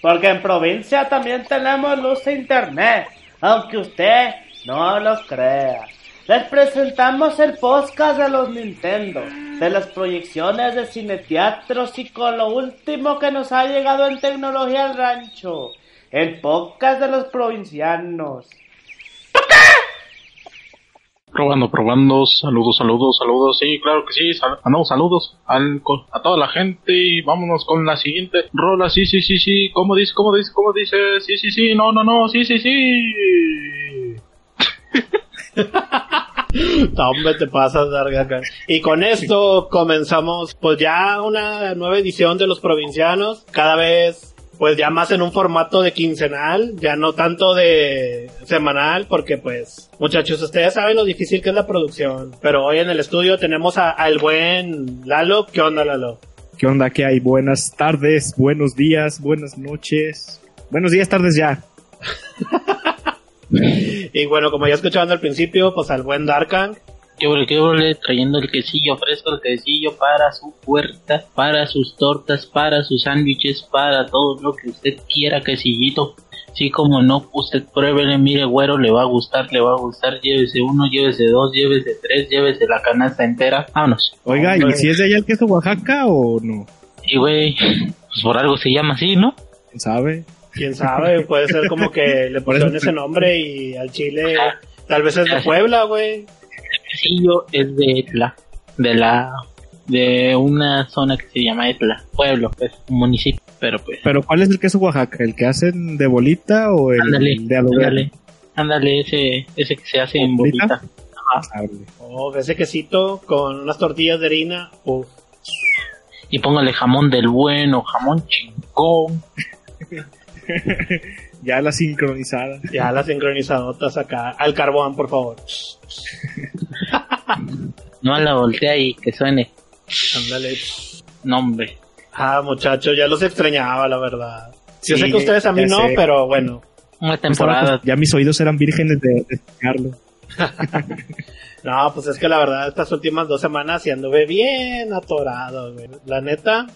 Porque en provincia también tenemos luz e internet, aunque usted no lo crea. Les presentamos el podcast de los Nintendo, de las proyecciones de cineteatros y con lo último que nos ha llegado en tecnología al rancho, el podcast de los provincianos. Probando, probando, saludos, saludos, saludos, sí, claro que sí, sal saludos al, a toda la gente y vámonos con la siguiente rola, sí, sí, sí, sí, ¿cómo dice, cómo dice, cómo dice? Sí, sí, sí, no, no, no, sí, sí, sí. te pasas. Y con esto comenzamos, pues ya una nueva edición de los provincianos, cada vez pues ya más en un formato de quincenal, ya no tanto de semanal, porque pues, muchachos, ustedes saben lo difícil que es la producción, pero hoy en el estudio tenemos al buen Lalo. ¿Qué onda, Lalo? ¿Qué onda? ¿Qué hay? Buenas tardes, buenos días, buenas noches. Buenos días, tardes ya. y bueno, como ya escuchaban al principio, pues al buen Darkan. ¿Qué ole, trayendo el quesillo fresco, el quesillo para su puerta, para sus tortas, para sus sándwiches, para todo lo que usted quiera, quesillito. Sí, como no, usted pruébele, mire, güero, le va a gustar, le va a gustar, llévese uno, llévese dos, llévese tres, llévese la canasta entera, vámonos. Oiga, ¿y si es de allá el queso Oaxaca o no? Sí, güey, pues por algo se llama así, ¿no? ¿Quién sabe? ¿Quién sabe? Puede ser como que le pusieron ese nombre y al chile tal vez es de Puebla, güey quesillo es de Etla, de la de una zona que se llama Etla, pueblo, pues, un municipio, pero pues. Pero ¿cuál es el queso Oaxaca? ¿El que hacen de bolita o el de Ándale, ándale, ese, ese que se hace en bolita. Ajá. Oh, ese quesito con unas tortillas de harina, Y póngale jamón del bueno, jamón chingón. ya la sincronizada. Ya la sincronizadotas acá. Al carbón, por favor. no la voltea y que suene. Ándale. Nombre. Ah, muchachos, ya los extrañaba, la verdad. Yo sé que ustedes a mí no, pero bueno. Una temporada. ya mis oídos eran vírgenes de, escucharlo. no, pues es que la verdad, estas últimas dos semanas sí anduve bien atorado, güey. La neta,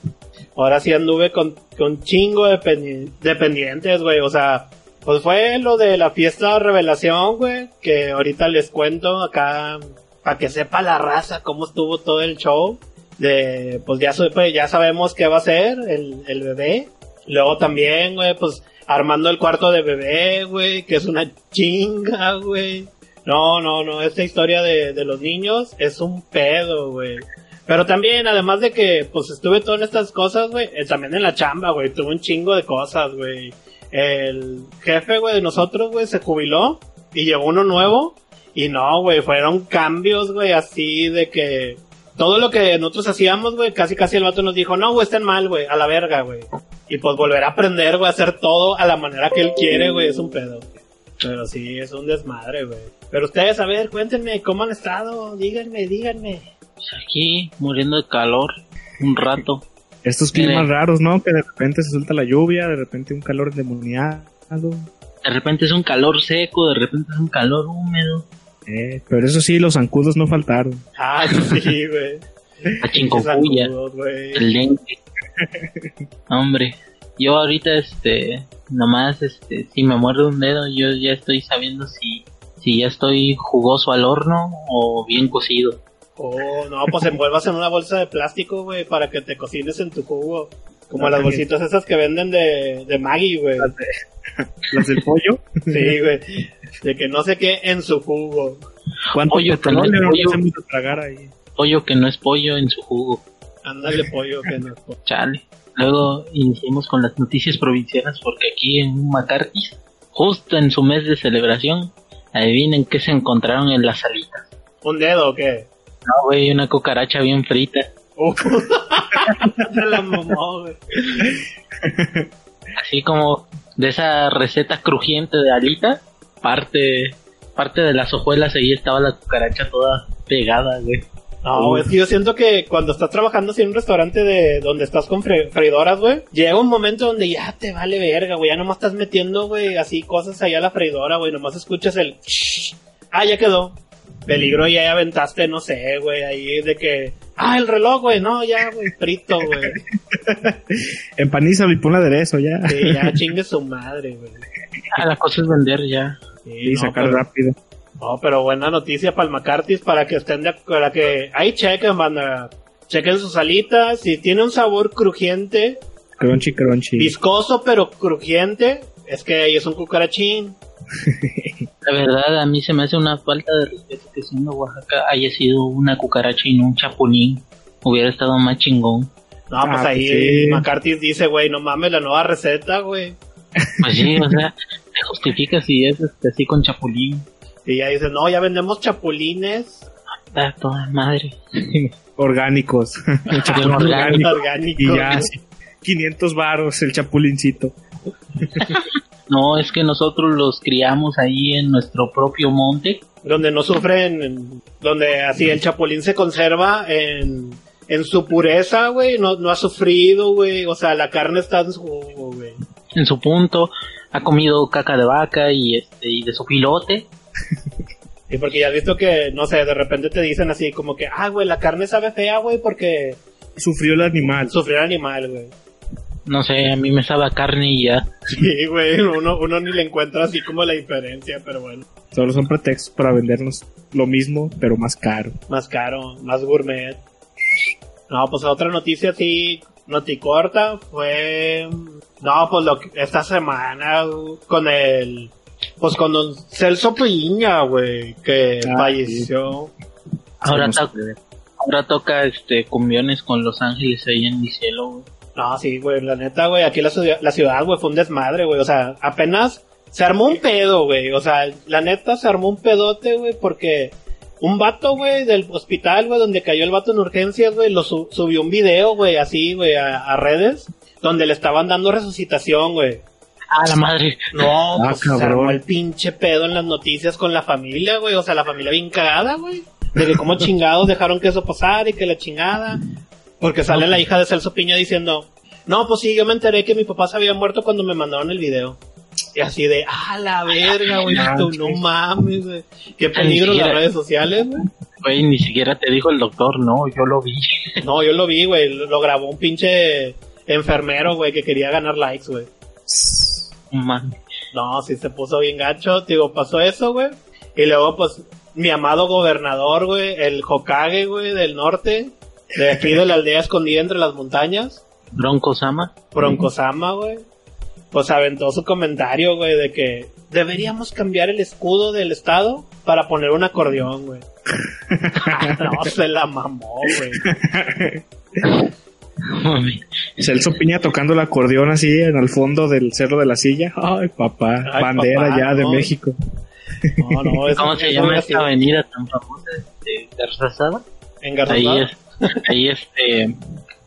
ahora sí anduve con, con chingo de dependientes, güey. O sea, pues fue lo de la fiesta de revelación, güey, que ahorita les cuento acá para que sepa la raza cómo estuvo todo el show. De, pues ya, ya sabemos qué va a ser el, el bebé. Luego también, güey, pues armando el cuarto de bebé, güey, que es una chinga, güey. No, no, no, esta historia de, de los niños es un pedo, güey. Pero también, además de que, pues estuve todas estas cosas, güey, eh, también en la chamba, güey, tuve un chingo de cosas, güey el jefe, güey, de nosotros, güey, se jubiló y llegó uno nuevo. Y no, güey, fueron cambios, güey, así de que todo lo que nosotros hacíamos, güey, casi casi el vato nos dijo, no, güey, estén mal, güey, a la verga, güey. Y pues volver a aprender, güey, a hacer todo a la manera que él quiere, güey, es un pedo. Pero sí, es un desmadre, güey. Pero ustedes, a ver, cuéntenme, ¿cómo han estado? Díganme, díganme. Pues aquí, muriendo de calor, un rato estos climas raros, ¿no? Que de repente se suelta la lluvia, de repente un calor endemoniado. De repente es un calor seco, de repente es un calor húmedo. Eh, pero eso sí, los zancudos no faltaron. Ah, sí, güey. La chincocuya, el dengue. Hombre, yo ahorita, este, nomás, este, si me muerde un dedo, yo ya estoy sabiendo si, si ya estoy jugoso al horno o bien cocido. Oh, no, pues envuelvas en una bolsa de plástico, güey, para que te cocines en tu jugo. Como las bolsitas esas que venden de, de Maggie, güey. ¿Las, del pollo? sí, güey. De que no sé qué en su jugo. ¿Cuánto pollo que no es pollo? tragar ahí? Pollo que no es pollo en su jugo. Ándale, pollo que no es pollo. Chale. Luego iniciemos con las noticias provincianas porque aquí en McCarthy, justo en su mes de celebración, adivinen qué se encontraron en las salitas. ¿Un dedo o qué? No, güey, una cucaracha bien frita. Se la güey. Así como de esa receta crujiente de alita, parte, parte de las hojuelas ahí estaba la cucaracha toda pegada, güey. No, es que yo siento que cuando estás trabajando así en un restaurante de donde estás con freidoras, güey, llega un momento donde ya te vale verga, güey, ya nomás estás metiendo, güey, así cosas allá a la freidora, güey, nomás escuchas el... Ah, ya quedó peligro y ahí aventaste, no sé, güey, ahí de que, ah, el reloj, güey, no, ya, güey, frito, güey. Empanízalo y ponle aderezo ya. Sí, ya chingue su madre, güey. Ah, la cosa es vender ya. Sí, Y no, sacar pero- rápido. No, pero buena noticia para el McCarthy's para que estén de para que ahí chequen, banda. Chequen sus alitas, si tiene un sabor crujiente, Crunchy, crunchy. viscoso pero crujiente, es que ahí es un cucarachín. La verdad, a mí se me hace una falta de respeto que siendo Oaxaca haya sido una cucaracha y no un chapulín. Hubiera estado más chingón. No, pues Ah, ahí sí. McCarthy's dice, güey, no mames la nueva receta, güey. Pues sí, o sea, te justifica si es este, así con chapulín. Y ya dice, no, ya vendemos chapulines Está toda madre. Orgánicos. Chapulín orgánico. y ya, sí. 500 varos el chapulincito. No, es que nosotros los criamos ahí en nuestro propio monte. donde no sufren, en- donde así el chapulín se conserva en, en su pureza, güey, no, no ha sufrido, güey, o sea, la carne está en su. En su punto, ha comido caca de vaca y este y de su pilote. Y porque ya has visto que, no sé, de repente te dicen así como que, ah, güey, la carne sabe fea, güey, porque Sufrió el animal. sufrió el animal, güey. No sé, a mí me sabe a carne y ya. Sí, güey, uno, uno ni le encuentra así como la diferencia, pero bueno, Solo son pretextos para vendernos lo mismo, pero más caro. más caro, más gourmet. No, pues otra noticia así, noticorta, fue, no, pues lo que, esta semana, güey, con el, pues con don Celso Piña, güey, que Ah, falleció. Ahora, to- ahora toca este cumbiones con Los Ángeles ahí en mi cielo. güey. No, sí, güey, la neta, güey, aquí la, ciudad- la ciudad, güey, fue un desmadre, güey, o sea, apenas se armó un pedo, güey, o sea, la neta se armó un pedote, güey, porque un vato, güey, del hospital, güey, donde cayó el vato en urgencias, güey, lo su- subió un video, güey, así, güey, a, a redes, donde le estaban dando resucitación, güey. Ah, la madre. No, Ah, pues se armó el pinche pedo en las noticias con la familia, güey, o sea, la familia bien cagada, güey. De que cómo chingados dejaron que eso pasara y que la chingada. Porque sale la hija de Celso Piña diciendo, no, pues sí, yo me enteré que mi papá se había muerto cuando me mandaron el video. Y así de, ah, la verga, güey, no mames, güey. Qué peligro las siquiera. redes sociales, güey. Güey, ni siquiera te dijo el doctor, no, yo lo vi. No, yo lo vi, güey, lo grabó un pinche enfermero, güey, que quería ganar likes, güey. Man. No, sí se puso bien gacho. Digo, pasó eso, güey. Y luego, pues, mi amado gobernador, güey, el Hokage, güey, del norte, de aquí de la aldea escondida entre las montañas, Bronco Sama. Broncosama, güey, pues aventó su comentario, güey, de que deberíamos cambiar el escudo del estado para poner un acordeón, güey. no, se la mamó, güey. Celso Piña tocando el acordeón así en el fondo del cerro de la silla. Ay, papá. Ay, Bandera papá, ya de. México. No, no, eso- ¿Cómo se llama esta avenida tan famosa de Garzazada? Ahí es, ahí este,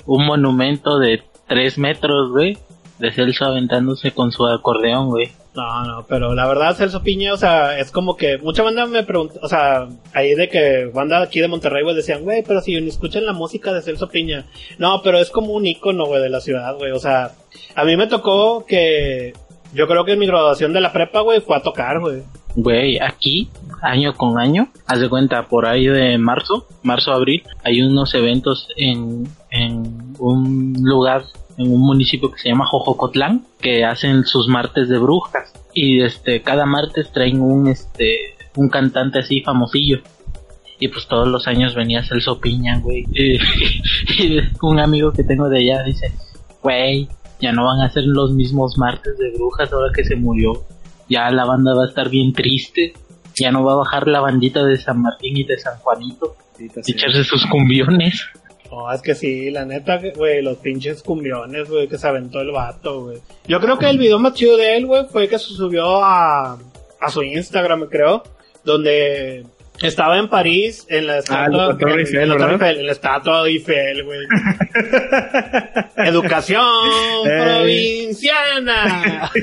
un monumento de tres metros, güey, de Celso aventándose con su acordeón, güey. No, no, pero la verdad, Celso Piña, o sea, es como que mucha banda me pregunta, o sea, ahí de que banda aquí de Monterrey, güey, decían, güey, pero si escuchan la música de Celso Piña. No, pero es como un ícono, güey, de la ciudad, güey, o sea, a mí me tocó que, yo creo que en mi graduación de la prepa, güey, fue a tocar, güey. Güey, aquí, año con año, haz de cuenta, por ahí de marzo, marzo-abril, hay unos eventos en, en un lugar, en un municipio que se llama Jojocotlán, que hacen sus martes de brujas. Y este, cada martes traen un, este, un cantante así famosillo. Y pues todos los años venía Celso Piña, güey. Y, y un amigo que tengo de allá dice, güey, ya no van a ser los mismos martes de brujas ahora que se murió ya la banda va a estar bien triste, ya no va a bajar la bandita de San Martín y de San Juanito, y echarse sus cumbiones. No, es que sí, la neta, güey, los pinches cumbiones, güey, que se aventó el vato, güey. Yo creo que el video más chido de él, güey, fue que se subió a, a su Instagram, creo, donde estaba en París, en la estatua, la Torre en- Eiffel, en. Eiffel, en la estatua Eiffel, güey. Educación Ey. provinciana.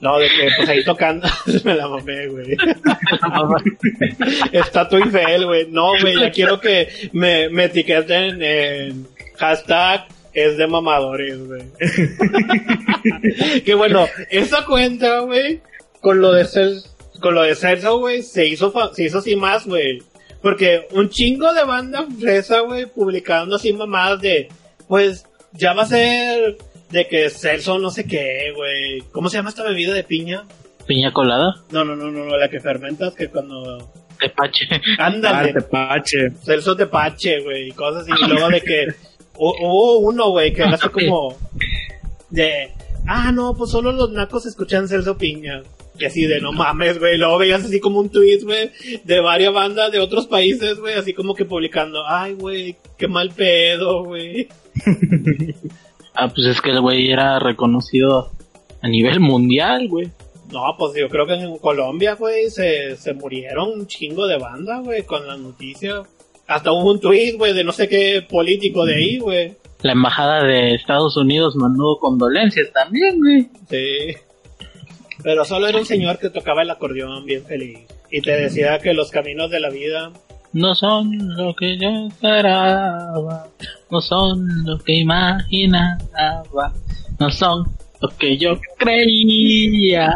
No, de que pues ahí tocando, me la mamé, güey. Estatua Eiffel, güey. No, güey, ya quiero que me, me etiqueten en hashtag es de mamadores, güey. que bueno, esa cuenta, güey, con lo de Cel- con lo de Celso, güey, se hizo, se hizo así más, güey. Porque un chingo de banda fresa, güey, publicando así mamadas de, pues, ya va a ser de que Celso no sé qué, güey. ¿Cómo se llama esta bebida de piña? Piña colada, No, no, no, no, no, la que fermentas, que cuando... tepache. Ah, Ándale, tepache. Celso de Pache, güey, y cosas así. Y luego de que hu- hubo uno, güey, que así como de, ah, no, pues solo los nacos escuchan Celso Piña. Y así de, no mames, güey. Luego veías así como un tweet, güey, de varias bandas de otros países, güey, así como que publicando, ay, güey, qué mal pedo, güey. Ah, pues es que el güey era reconocido a nivel mundial, güey. No, pues yo creo que en Colombia, güey, se, se murieron un chingo de bandas, güey, con la noticia. Hasta hubo un tweet, güey, de no sé qué político de ahí, güey. La embajada de Estados Unidos mandó condolencias también, güey. Sí. Pero solo era un señor que tocaba el acordeón bien feliz. Y te decía que los caminos de la vida. No son lo que yo esperaba, no son lo que imaginaba, no son lo que yo creía.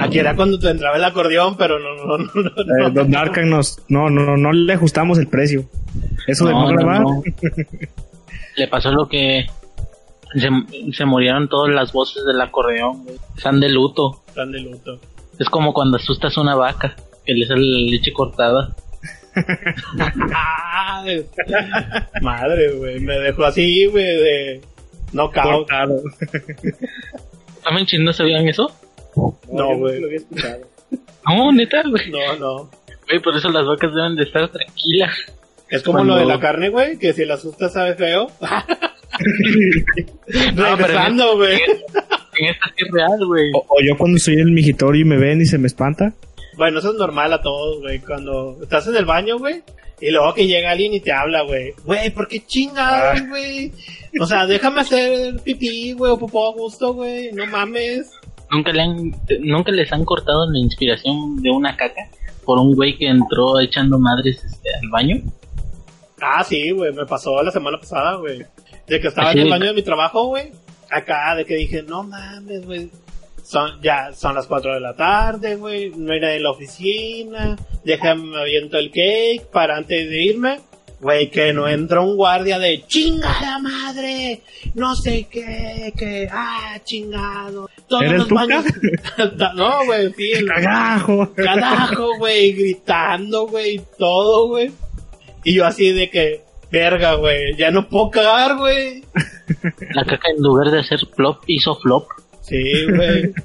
Aquí era cuando te entraba el acordeón, pero no, no, no, no. Eh. Don Darkan nos, no, no, no le ajustamos el precio. Eso de no, No, no, grabar. no. Le pasó lo que se, se murieron todas las voces del acordeón, güey. Están de luto. Están de luto. Es como cuando asustas a una vaca, que le sale la leche cortada. Madre, güey. Me dejó así, güey, de. No Cortado. ¿También chis no sabían eso? No, güey. No, neta, güey. No, no. Güey, por eso las vacas deben de estar tranquilas. Es como Cuando- lo de la carne, güey, que si la asustas sabe feo. Regresando, güey. En esta sí es real, güey. O, o yo cuando estoy en el migitorio y me ven y se me espanta. Bueno, eso es normal a todos, güey. Cuando estás en el baño, güey, y luego que llega alguien y te habla, güey. Güey, ¿por qué chingados, güey? O sea, déjame hacer pipí, güey, o popó a gusto, güey. No mames. ¿Nunca, le han, nunca les han cortado la inspiración de una caca por un güey que entró echando madres este, al baño. Ah, sí, güey, me pasó la semana pasada, güey. De que estaba en el baño de mi trabajo, güey. Acá, de que dije, no mames, güey. Son, ya, son las 4 de la tarde, güey. No nadie en la oficina. Déjame, me aviento el cake para antes de irme. Güey, que no entra un guardia de chingada madre. No sé qué, que, ah, chingado. Todos ¿Era el los Tuca? baños. no, güey, sí, el- ¡Cagajo! carajo, güey, gritando, güey, todo, güey. Y yo así de que, verga, güey, ya no puedo cagar, güey. La caca en lugar de hacer plop hizo flop. Sí, güey.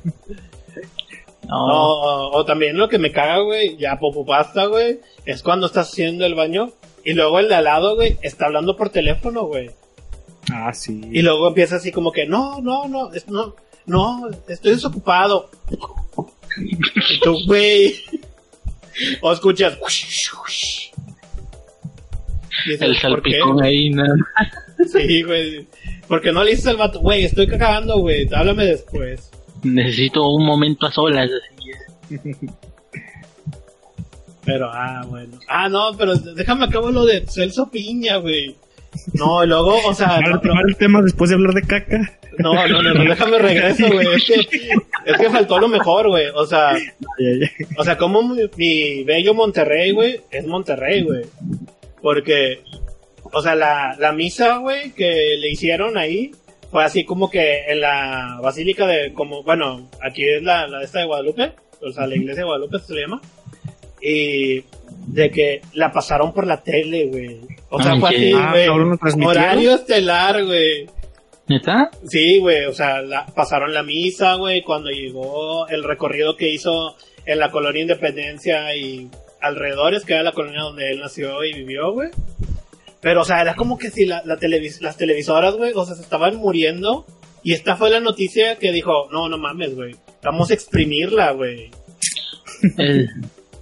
No, No, o, o también lo que me caga, güey, ya popo pasta, güey, es cuando estás haciendo el baño y luego el de al lado, güey, está hablando por teléfono, güey. Ah, sí. Y luego empieza así como que, no, no, no, es, no, no, estoy desocupado. Y tú, güey. O escuchas. Y dices, el salpicón ahí, nada. Sí, güey. Porque no le dices al vato, güey, estoy cagando, güey, háblame después. Necesito un momento a solas. Así es. Pero, ah, bueno. Ah, no, pero déjame acabo lo de Celso Piña, güey. No, y luego, o sea, ¿Van no, tomar el tema después de hablar de caca? no, no, no, no, déjame regreso, güey. Es que, es que faltó lo mejor, güey. O sea, o sea, como mi, mi bello Monterrey, güey, es Monterrey, güey. Porque, o sea, la, la misa, güey, que le hicieron ahí, fue así como que en la basílica de, como, bueno, aquí es la, la esta de Guadalupe, o sea, la iglesia de Guadalupe se le llama. Y de que la pasaron por la tele, güey. O sea, fue así, Ah, güey. Horario estelar, güey. ¿Neta? Sí, güey, o sea, la- pasaron la misa, güey, cuando llegó el recorrido que hizo en la colonia Independencia y alrededores, que era la colonia donde él nació y vivió, güey. Pero, o sea, era como que si la, la televis- las televisoras, güey, o sea, se estaban muriendo. Y esta fue la noticia que dijo, no, no mames, güey, vamos a exprimirla, güey.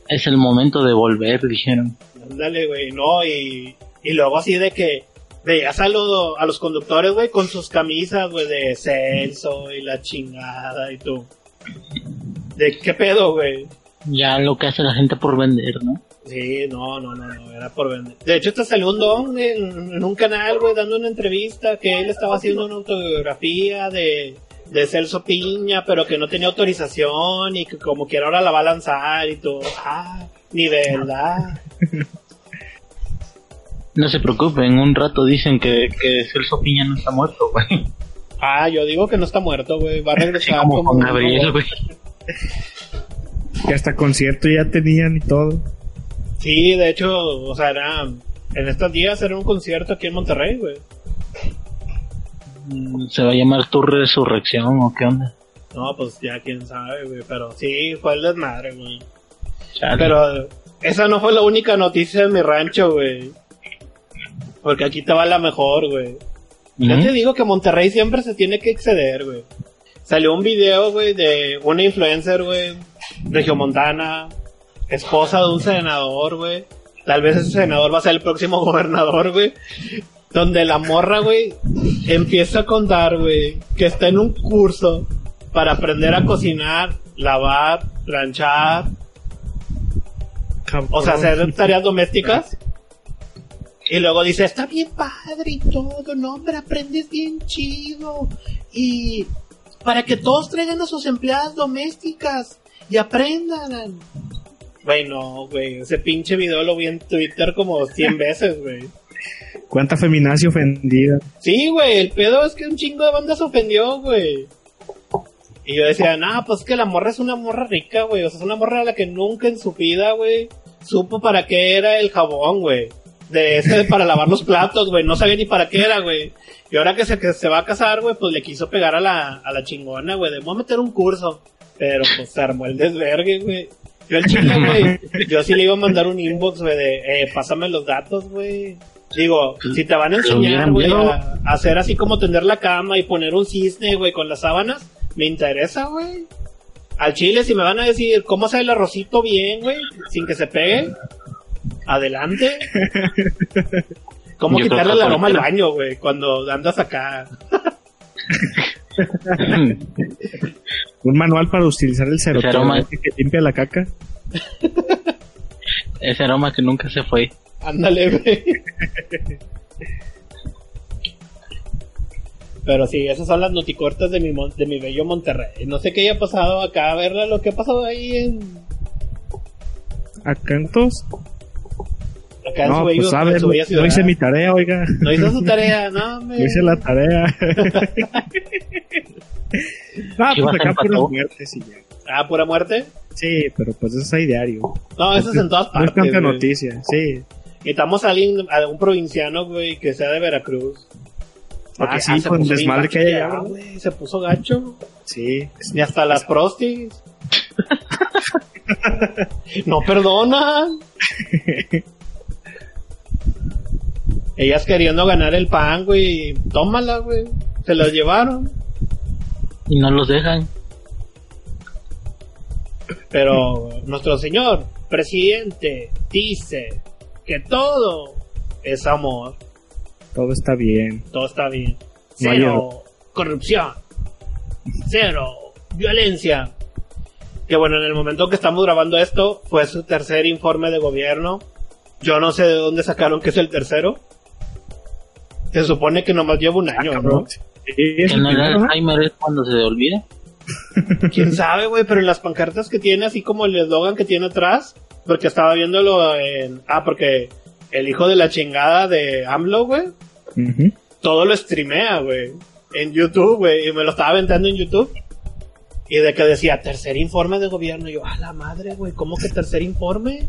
Es el momento de volver, dijeron. Ándale, güey, no, y, y luego así de que veías a, lo- a los conductores, güey, con sus camisas, güey, de Celso y la chingada y tú. ¿De qué pedo, güey? Ya lo que hace la gente por vender, ¿no? Sí, no, no, no, no, era por vender. De hecho, te salió un don en, en un canal, güey, dando una entrevista que él estaba haciendo una autobiografía de, de Celso Piña, pero que no tenía autorización y que como quiera ahora la va a lanzar y todo. Ah, ni verdad. No se preocupen, un rato dicen que, que Celso Piña no está muerto, güey. Ah, yo digo que no está muerto, güey. Va a regresar como como con Gabriel, güey. Que hasta concierto ya tenían y todo. Sí, de hecho, o sea, era en estos días era un concierto aquí en Monterrey, güey. Mm, ¿Se va a llamar tu resurrección o qué onda? No, pues ya quién sabe, güey, pero sí, fue el desmadre, güey. Chale. Pero esa no fue la única noticia de mi rancho, güey. Porque aquí te va la mejor, güey. Yo Ujú. te digo que Monterrey siempre se tiene que exceder, güey. Salió un video, güey, de una influencer, güey, regiomontana, esposa de un senador, güey. Tal vez ese senador va a ser el próximo gobernador, güey. Donde la morra, güey, empieza a contar, güey, que está en un curso para aprender a cocinar, lavar, planchar, o sea, hacer tareas domésticas. Y luego dice, está bien padre y todo, no, hombre, aprendes bien chido. Y para que todos traigan a sus empleadas domésticas y aprendan. Güey, no, güey, ese pinche video lo vi en Twitter como 100 veces, güey. ¿Cuánta feminacia ofendida? Sí, güey, el pedo es que un chingo de bandas se ofendió, güey. Y yo decía, nah, pues es que la morra es una morra rica, güey. O sea, es una morra a la que nunca en su vida, güey, supo para qué era el jabón, güey. De ese para lavar los platos, güey. No sabía ni para qué era, güey. Y ahora que se, que se va a casar, güey, pues le quiso pegar a la, a la chingona, güey. De voy a meter un curso. Pero pues se armó el desvergue, güey. Yo al chile, güey. Yo sí le iba a mandar un inbox, güey, de, eh, pásame los datos, güey. Digo, si te van a enseñar, güey, a, a hacer así como tender la cama y poner un cisne, güey, con las sábanas, me interesa, güey. Al chile, si me van a decir cómo hacer el arrocito bien, güey, sin que se pegue, adelante. ¿Cómo Yo quitarle el aroma al baño, güey, cuando andas acá? Un manual para utilizar el aroma. serotonina que limpia la caca. Ese aroma que nunca se fue. Ándale, güey. Pero sí, esas son las noticortas de mi, mon- de mi bello Monterrey. No sé qué haya pasado acá, a ver lo que ha pasado ahí en... Acá en No, bello, pues en su no, bella ciudad. no hice mi tarea, oiga. No hizo su tarea, no, me... No hice la tarea. ah, Chivas pues acá muertes y ya. Ah, pura muerte. Sí, pero pues eso es ahí diario. No, eso es en todas No es partes. tanta noticia, sí. Necesitamos a alguien, a un provinciano, güey, que sea de Veracruz. Ah, sí, se con desmadre que hay allá, güey. Se puso gacho. Sí. Ni hasta las prostis. no perdonan. Ellas queriendo ganar el pan, güey. Tómala, güey. Se las llevaron. Y no los dejan. Pero nuestro señor presidente dice que todo es amor. Todo está bien. Todo está bien. Cero corrupción. Cero violencia. Que bueno, en el momento que estamos grabando esto, fue su tercer informe de gobierno. Yo no sé de dónde sacaron que es el tercero. Se supone que nomás lleva un año, ¿no? Que el no. Alzheimer es cuando se olvida. Quién sabe, güey, pero en las pancartas que tiene, así como el eslogan que tiene atrás, porque estaba viéndolo en. Ah, porque el hijo de la chingada de AMLO, güey, todo lo streamea, güey, en YouTube, güey, y me lo estaba aventando en YouTube. Y de que decía, tercer informe de gobierno, y yo, a la madre, güey, ¿cómo que tercer informe?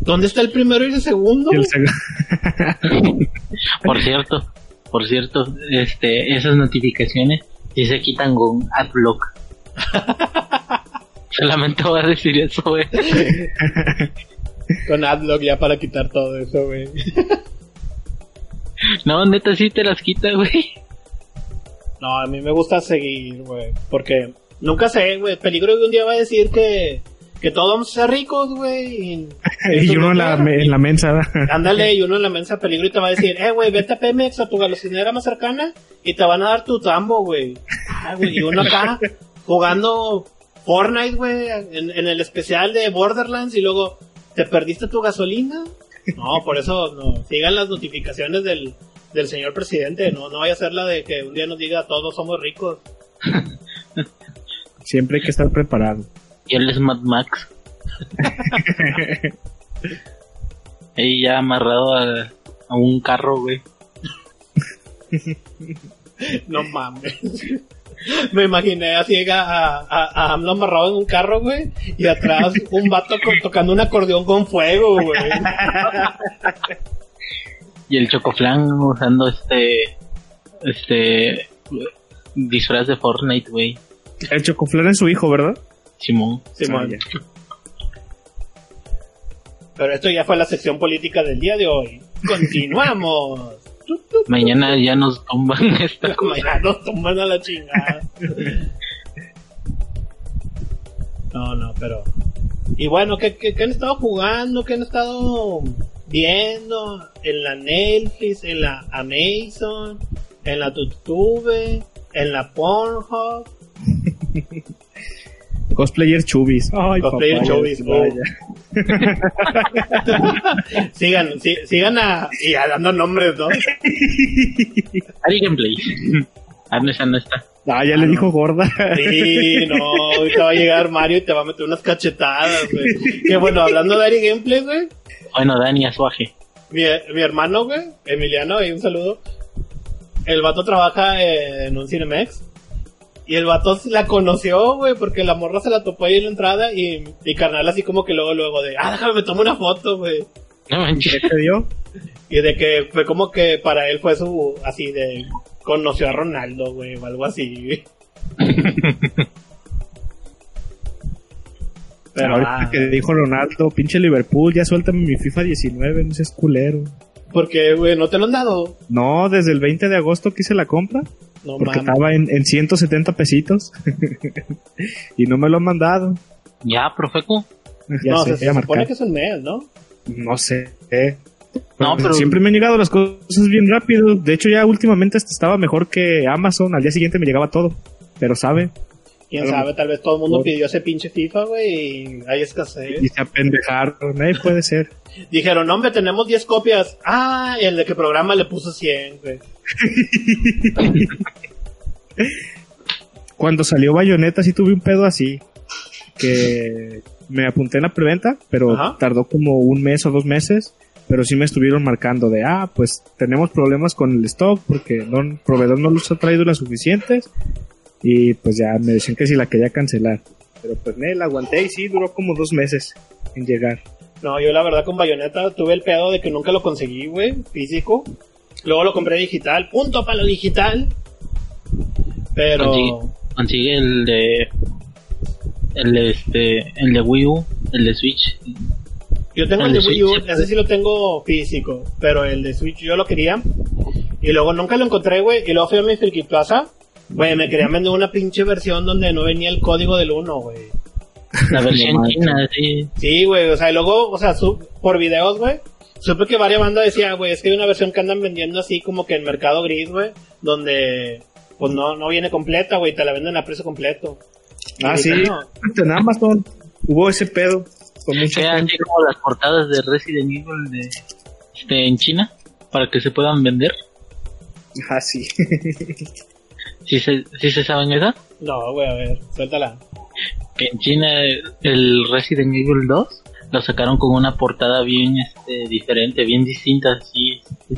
¿Dónde está el primero y el segundo? Y el seg- Por cierto, por cierto, este, esas notificaciones sí se quitan con AdBlock. Solamente voy a decir eso, güey. Con Adblock ya para quitar todo eso, güey. No, neta sí te las quita, güey. No, a mí me gusta seguir, güey. Porque nunca sé, güey. Peligro que un día va a decir que, que todos vamos a ser ricos, güey. Y, y uno en la, en la mensa. Ándale, y uno en la mensa peligro y te va a decir, eh, güey, vete a Pemex a tu gasolinera más cercana y te van a dar tu tambo, güey. Ah, y uno acá jugando Fortnite, güey, en, en el especial de Borderlands y luego, ¿te perdiste tu gasolina? No, por eso, no, sigan las notificaciones del, del señor presidente, no, no vaya a ser la de que un día nos diga todos somos ricos. Siempre hay que estar preparado. Y él es Mad Max. Ahí ya amarrado a, a un carro, güey. No mames. Me imaginé así a, a, a AMLO amarrado en un carro, güey, y atrás un vato con- tocando un acordeón con fuego, güey. Y el Chocoflan usando este. Este. Disfraz de Fortnite, güey. El Chocoflan es su hijo, ¿verdad? Simón. Simón. Ah. Pero esto ya fue la sección política del día de hoy. Continuamos. Mañana ya nos tumban esta cosa. Ya nos tumban a la chingada. No, no, pero. Y bueno, ¿qué, qué, qué han estado jugando? ¿Qué han estado viendo? En la Netflix, en la Amazon, en la YouTube, en la Pornhub. Cosplayer Chubis. Ay, Cosplayer Chubis, vaya. sigan, sí- sigan a. Y a dando nombres, ¿no? Ari Gameplay. Ah, no, está. Ah, ya le dijo gorda. Sí, no, ahorita va a llegar Mario y te va a meter unas cachetadas, güey. Que bueno, hablando de Ari Gameplay, güey. Bueno, Dani Azuaje. Mi, mi hermano, güey, Emiliano, ahí un saludo. El vato trabaja en un Cinemex. Y el vato la conoció, güey, porque la morra se la topó ahí en la entrada y, y carnal así como que luego, luego de, ah, déjame me tomo una foto, güey. No manches. ¿Qué te dio? Y de que fue como que para él fue su, así de, conoció a Ronaldo, güey, o algo así. Pero, Ahorita ah, que dijo Ronaldo, pinche Liverpool, ya suéltame mi FIFA 19, no seas culero. porque, güey, no te lo han dado. No, desde el 20 de agosto que hice la compra, No porque mames. estaba en, en 170 pesitos. y no me lo han mandado. Ya, Profeco. Ya no, sé, se, supone que es un mes, ¿no? No sé. eh. No, pero- Siempre me han llegado las cosas bien rápido. De hecho, ya últimamente estaba mejor que Amazon. Al día siguiente me llegaba todo. Pero sabe, Quién Pero- sabe, tal vez todo el mundo por- pidió ese pinche FIFA, güey, y hay escasez. y se apendejaron. Eh, puede ser. Dijeron, hombre, tenemos 10 copias. Ah, el de que programa le puso 100, güey. Cuando salió Bayonetta sí tuve un pedo así. Que me apunté en la preventa, pero Ajá. tardó como un mes o dos meses. Pero sí me estuvieron marcando de, ah, pues tenemos problemas con el stock porque no, el proveedor no los ha traído las suficientes. Y pues ya me decían que si la quería cancelar. Pero pues me la aguanté y sí duró como dos meses en llegar. No, yo la verdad con Bayonetta tuve el pedo de que nunca lo conseguí, güey, físico. Luego lo compré digital, punto para lo digital. Pero... Consigue, el de. El de este. El de Wii U. El de Switch. Yo tengo El el de de Wii U, Switch, ese sí lo tengo físico, pero el de Switch yo lo quería. Y luego nunca lo encontré, güey. Y luego fui a mi Friki Plaza. Güey, me querían vender una pinche versión donde no venía el código del 1, güey. La versión No china, sí. Sí, güey, o sea, y luego, o sea, su- por videos, güey, supe que varias bandas decían, güey, es que hay una versión que andan vendiendo así como que en Mercado Gris, güey, donde, pues no, no viene completa, güey, te la venden a precio completo. Ah, sí. no, En Amazon hubo ese pedo con mucha Queda gente. así como las portadas de Resident Evil de, este, en China. Para que se puedan vender. Ah, sí. Si se, sí se saben esa. No, güey, a ver, suéltala. Que en China el Resident Evil 2 lo sacaron con una portada bien este, diferente, bien distinta, así, este,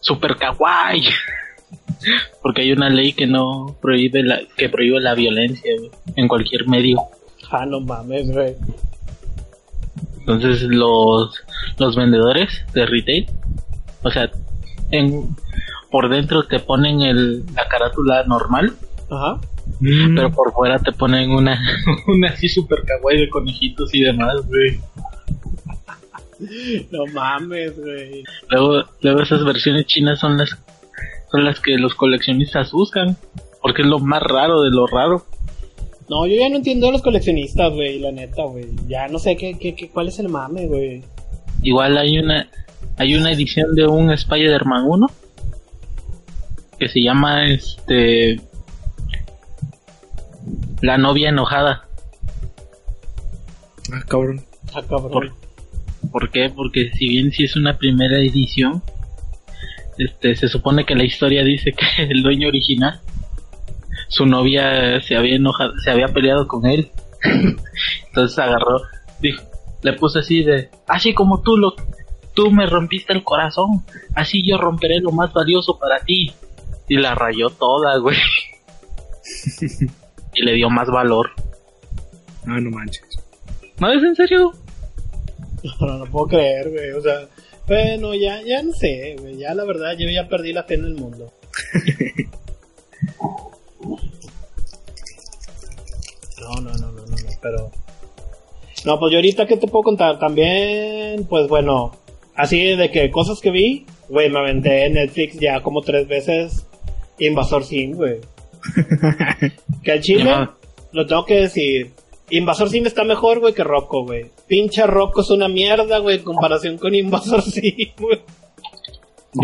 super kawaii. Porque hay una ley que no prohíbe la, que prohíbe la violencia en cualquier medio. Ah, no mames, güey. Entonces los, los vendedores de retail, o sea, en, por dentro te ponen el, la carátula normal, Ajá. Mm. pero por fuera te ponen una, una así super kawaii de conejitos y demás, güey. No mames, güey. Luego, luego esas versiones chinas son las son las que los coleccionistas buscan, porque es lo más raro de lo raro. No, yo ya no entiendo a los coleccionistas, güey, la neta, güey. Ya no sé qué, qué, qué, cuál es el mame, güey. Igual hay una hay una edición de un Spider-Man 1 que se llama este La novia enojada. Ah, cabrón. Ah, cabrón. Por- ¿Por qué? Porque si bien si es una primera edición, este se supone que la historia dice que el dueño original su novia se había enojado, se había peleado con él. Entonces agarró, dijo, le puso así de, así como tú lo, tú me rompiste el corazón, así yo romperé lo más valioso para ti. Y la rayó toda, güey. y le dio más valor. Ah, no manches. ¿No es en serio? No, no puedo creer, güey. O sea, bueno, ya, ya no sé, güey. Ya la verdad, yo ya perdí la fe en el mundo. No, no, no, no, no, no, pero... No, pues yo ahorita, ¿qué te puedo contar? También, pues bueno, así de que cosas que vi, güey, me aventé en Netflix ya como tres veces Invasor Sim, güey. que al chile, Ajá. lo tengo que decir, Invasor Sim está mejor, güey, que Rocco, güey. Pinche Rocco es una mierda, güey, en comparación con Invasor Sim, güey.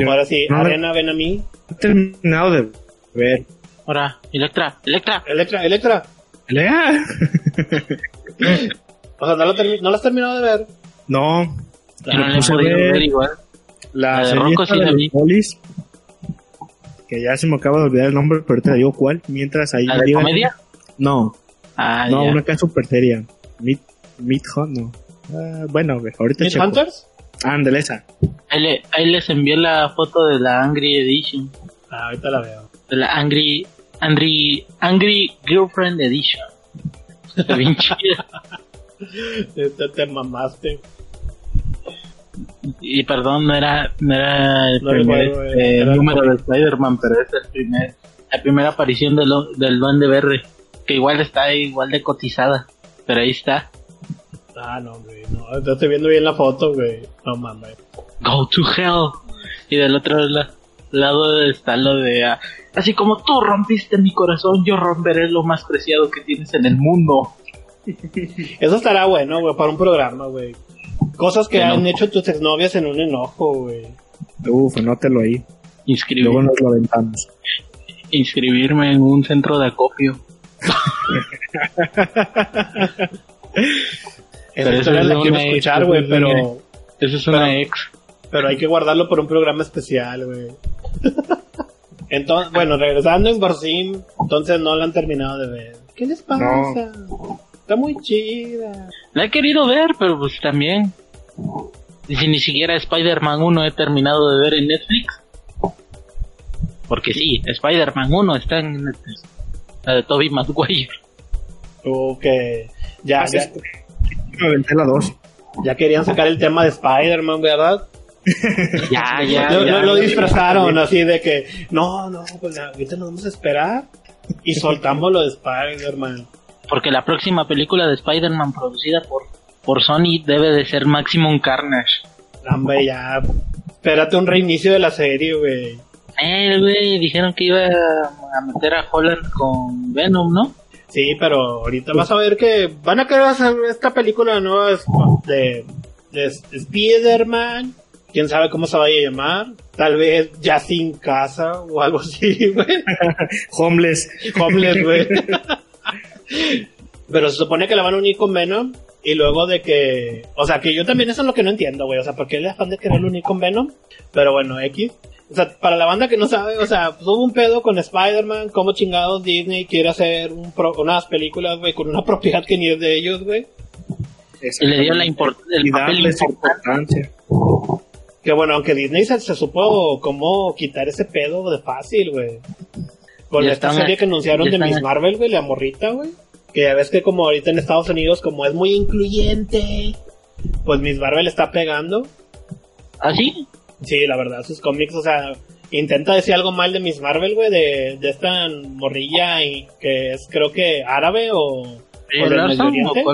Ahora sí, no Arena, ven a mí. he terminado de ver. Ahora, Electra, Electra. Electra, Electra. Lea. O sea, no lo, termi- no lo has terminado de ver. No. Yo no ver igual. La, La de Rocco sí la vi. polis, Que ya se me acaba de olvidar el nombre, pero ahorita te digo cuál. Mientras ahí. ¿La de digan- comedia? No, Ah, no, ya. una acá súper seria. Meat, Meat Hunt, no. Ah, bueno, ahorita ¿Mid checo. Hunters? Ándale, esa. Ahí, le- ahí les envié la foto de la Angry Edition. Ah, ahorita la veo. De la Angry, Angry, Angry Girlfriend Edition. Está bien chida. Te, te mamaste. Y perdón, no era, no era el No primer recuerdo, este, era número de Spider-Man, pero es el primer, la primera aparición del, del Duende Verde. Que igual está igual de cotizada. Pero ahí está. Ah, no, güey. No, te estoy viendo bien la foto, güey. No mames. Go to hell. Y del otro la- lado está lo de... ah, así como tú rompiste mi corazón, yo romperé lo más preciado que tienes en el mundo. Eso estará bueno, güey, para un programa, güey. Cosas que han hecho tus exnovias en un enojo, güey. Uf, anótelo ahí. Inscribir- Luego nos lo aventamos. inscribirme en un centro de acopio. Esa Pero historia eso la es quiero una escuchar, güey, eso es una pero, Esa es una Pero- ex. pero hay que guardarlo por un programa especial, güey. Entonces, bueno, regresando en Borsim, entonces no la han terminado de ver. ¿Qué les pasa? Está muy chida. La he querido ver, pero pues también. Y si ni siquiera Spider-Man 1 he terminado de ver en Netflix. Porque sí, Spider-Man 1 está en Netflix. La de Tobey Maguire. Que ya, ya, Me aventé la 2. ya querían sacar el tema de Spider-Man, ¿verdad? Ya, ya, Lo, ya. lo- lo disfrazaron así de que, no, no, pues ahorita nos vamos a esperar y soltamos lo de Spider-Man. Porque la próxima película de Spider-Man producida por, por Sony debe de ser Maximum Carnage. Hombre, ya, espérate un reinicio de la serie, güey. Eh, güey, dijeron que iba a meter a Holland con Venom, ¿no? Sí, pero ahorita vas a ver que van a querer hacer esta película nueva de, de Spider-Man. Quién sabe cómo se vaya a llamar. Tal vez ya sin casa o algo así, güey. Homeless. Homeless, güey. Pero se supone que la van a unir con Venom. Y luego de que. O sea, que yo también eso es lo que no entiendo, güey. O sea, ¿por qué le afán de quererlo unir con Venom? Pero bueno, X. O sea, para la banda que no sabe, o sea, pues hubo un pedo con Spider-Man. Como chingados Disney quiere hacer un pro- unas películas, güey, con una propiedad que ni es de ellos, güey. Y le dio la import el Y papel darles importante. importancia. Que bueno, aunque Disney se, se supo cómo quitar ese pedo de fácil, güey. Con Ya esta serie que anunciaron de Miss Marvel, güey, la morrita, güey. Que ya ves que como ahorita en Estados Unidos, como es muy incluyente, pues Miss Marvel está pegando. ¿Ah, sí? Sí, la verdad, sus cómics, o sea, intenta decir algo mal de Miss Marvel, güey, de, de esta morrilla y que es creo que árabe o, o ¿El del Medio o Oriente.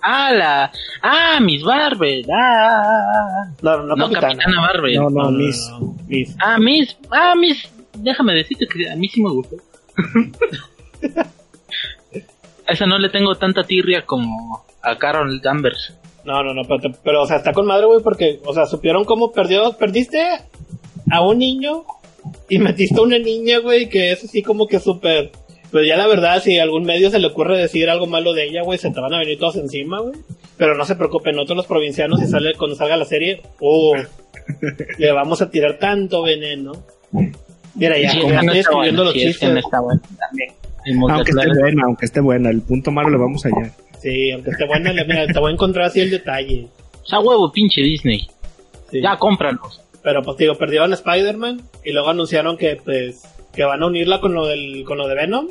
Ah, la... Ah, Miss Marvel. Ah. no, no, No, Capitana. Capitana Marvel. No, no, No, no, Miss. no, Miss. Ah, Miss... Ah, Miss... Déjame decirte que a mí sí me gustó. a esa no le tengo tanta tirria como a Carol Danvers. No, no, no, pero, te- pero, o sea, está con madre, güey, porque, o sea, supieron cómo perdió, perdiste a un niño y metiste a una niña, güey, que es así como que súper, pues ya la verdad, si a algún medio se le ocurre decir algo malo de ella, güey, se te van a venir todos encima, güey. Pero no se preocupen, nosotros los provincianos, si sale, cuando salga la serie, uh, le vamos a tirar tanto veneno. Mira, ya, Sí, no está escribiendo los sí, chistes. no está buena también. Aunque esté buena, aunque esté buena, el punto malo le vamos allá. Sí, aunque esté buena, le- mira, te voy a encontrar así el detalle. O sea, huevo, pinche Disney. Sí. Ya, cómpranos. Pero pues digo, perdieron a Spider-Man y luego anunciaron que pues que van a unirla con lo del con lo de Venom.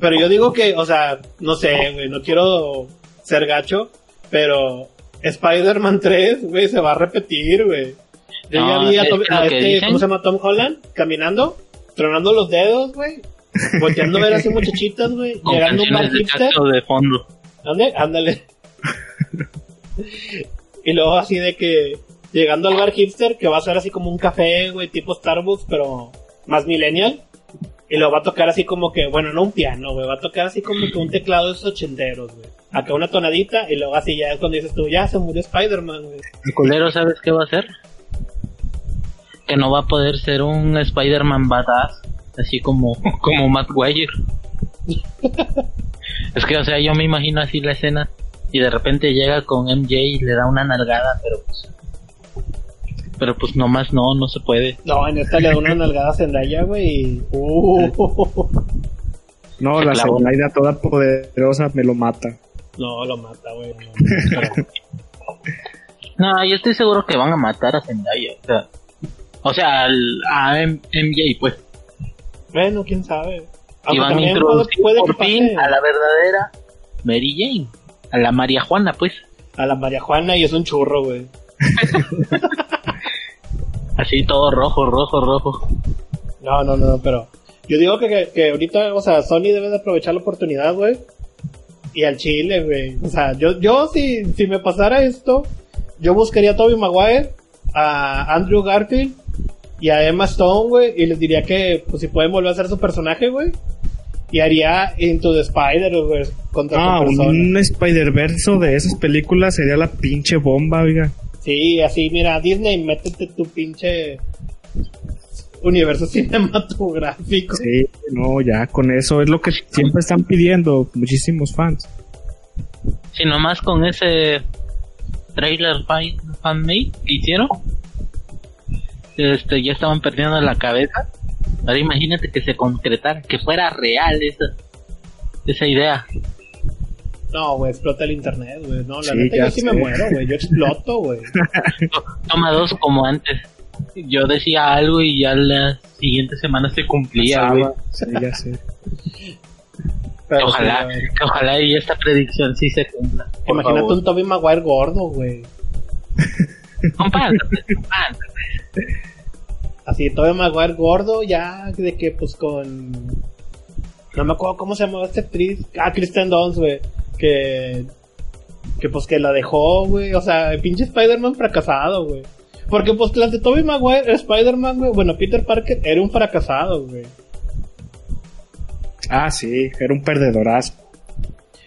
Pero yo digo que, o sea, no sé, güey, no quiero ser gacho, pero Spider-Man 3, güey, se va a repetir, güey. Yo No, ya vi a, Tom- lo este, dicen- ¿cómo se llama? Tom Holland caminando, tronando los dedos, güey. Volteando a ver así muchachitas, güey. Llegando a un bar de fondo. ¿Dónde? Ándale. y luego así de que llegando al bar hipster, que va a ser así como un café, güey, tipo Starbucks, pero más millennial. Y lo va a tocar así como que, bueno, no un piano, güey, va a tocar así como que un teclado de esos ochenteros, güey. Acá una tonadita y luego así ya es cuando dices tú, ya se murió Spider-Man, güey. El culero, ¿sabes qué va a hacer? Que no va a poder ser un Spider-Man badass, así como, como Matt Wire. es que, o sea, yo me imagino así la escena y de repente llega con MJ y le da una nalgada, pero pues... Pero pues nomás no, no se puede. No, en esta le da una nalgada a Zendaya, güey. y- Uh, No, Se la. Zendaya toda poderosa me lo mata. no, lo mata, güey. no. Pero- No, yo estoy seguro que van a matar a Zendaya. O sea, o sea al- a M- MJ, pues. Bueno, quién sabe. Y Aunque van a introducir puede por fin a la verdadera Mary Jane. A la María Juana, pues. a la María Juana y es un churro, güey. Así todo rojo, rojo, rojo. No, no, no, pero yo digo que, que, que ahorita, o sea, Sony debe de aprovechar la oportunidad, güey. Y al Chile, güey. O sea, yo, yo si, si me pasara esto, yo buscaría a Tobey Maguire, a Andrew Garfield y a Emma Stone, güey, y les diría que, pues si pueden volver a ser su personaje, güey. Y haría Into the Spider, güey, contra Ah, otra persona. un Spider-Verse de esas películas sería la pinche bomba, oiga. Sí, así, mira, Disney, métete tu pinche universo cinematográfico. Sí, no, ya con eso es lo que siempre están pidiendo muchísimos fans. Si nomás con ese trailer fan, fanmade que hicieron, este, ya estaban perdiendo la cabeza. Ahora imagínate que se concretara, que fuera real esa, esa idea. No, güey, explota el internet, güey. No, la Sí, neta yo sí me muero, güey. Yo exploto, güey. Toma dos como antes. Yo decía algo y ya la siguiente semana se cumplía, güey. Sí, ya sé. Pero Ojalá, sí, que ojalá y esta predicción sí se cumpla. Imagínate favor. un Tobey Maguire gordo, güey. Compártate, compártate. Así, Tobey Maguire gordo, ya de que, pues, con... No me acuerdo cómo se llamaba esta actriz. Ah, Kristen Dunst, güey. Que... Que, pues, que la dejó, güey. O sea, el pinche Spider-Man fracasado, güey. Porque, pues, las de Tobey Maguire, Spider-Man, güey. Bueno, Peter Parker era un fracasado, güey. Ah, sí, era un perdedorazo.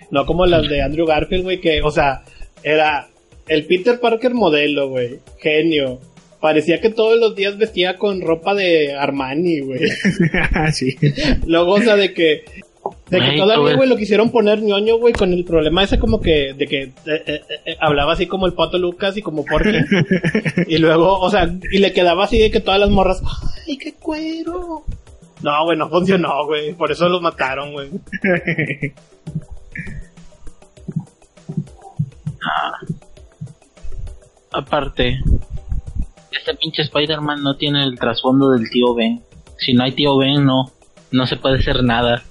No como las de Andrew Garfield, güey, que, o sea, era el Peter Parker modelo, güey. Genio. Parecía que todos los días vestía con ropa de Armani, güey. sí. Luego, o sea, de que... De que todavía, güey, lo quisieron poner ñoño, güey, con el problema ese como que... De que eh, eh, eh, hablaba así como el Pato Lucas y como Porky. y luego, o sea, y le quedaba así de que todas las morras... ¡Ay, qué cuero! No, güey, no funcionó, güey. Por eso los mataron, güey. Aparte, este pinche Spider-Man no tiene el trasfondo del tío Ben. Si no hay tío Ben, no, no se puede hacer nada.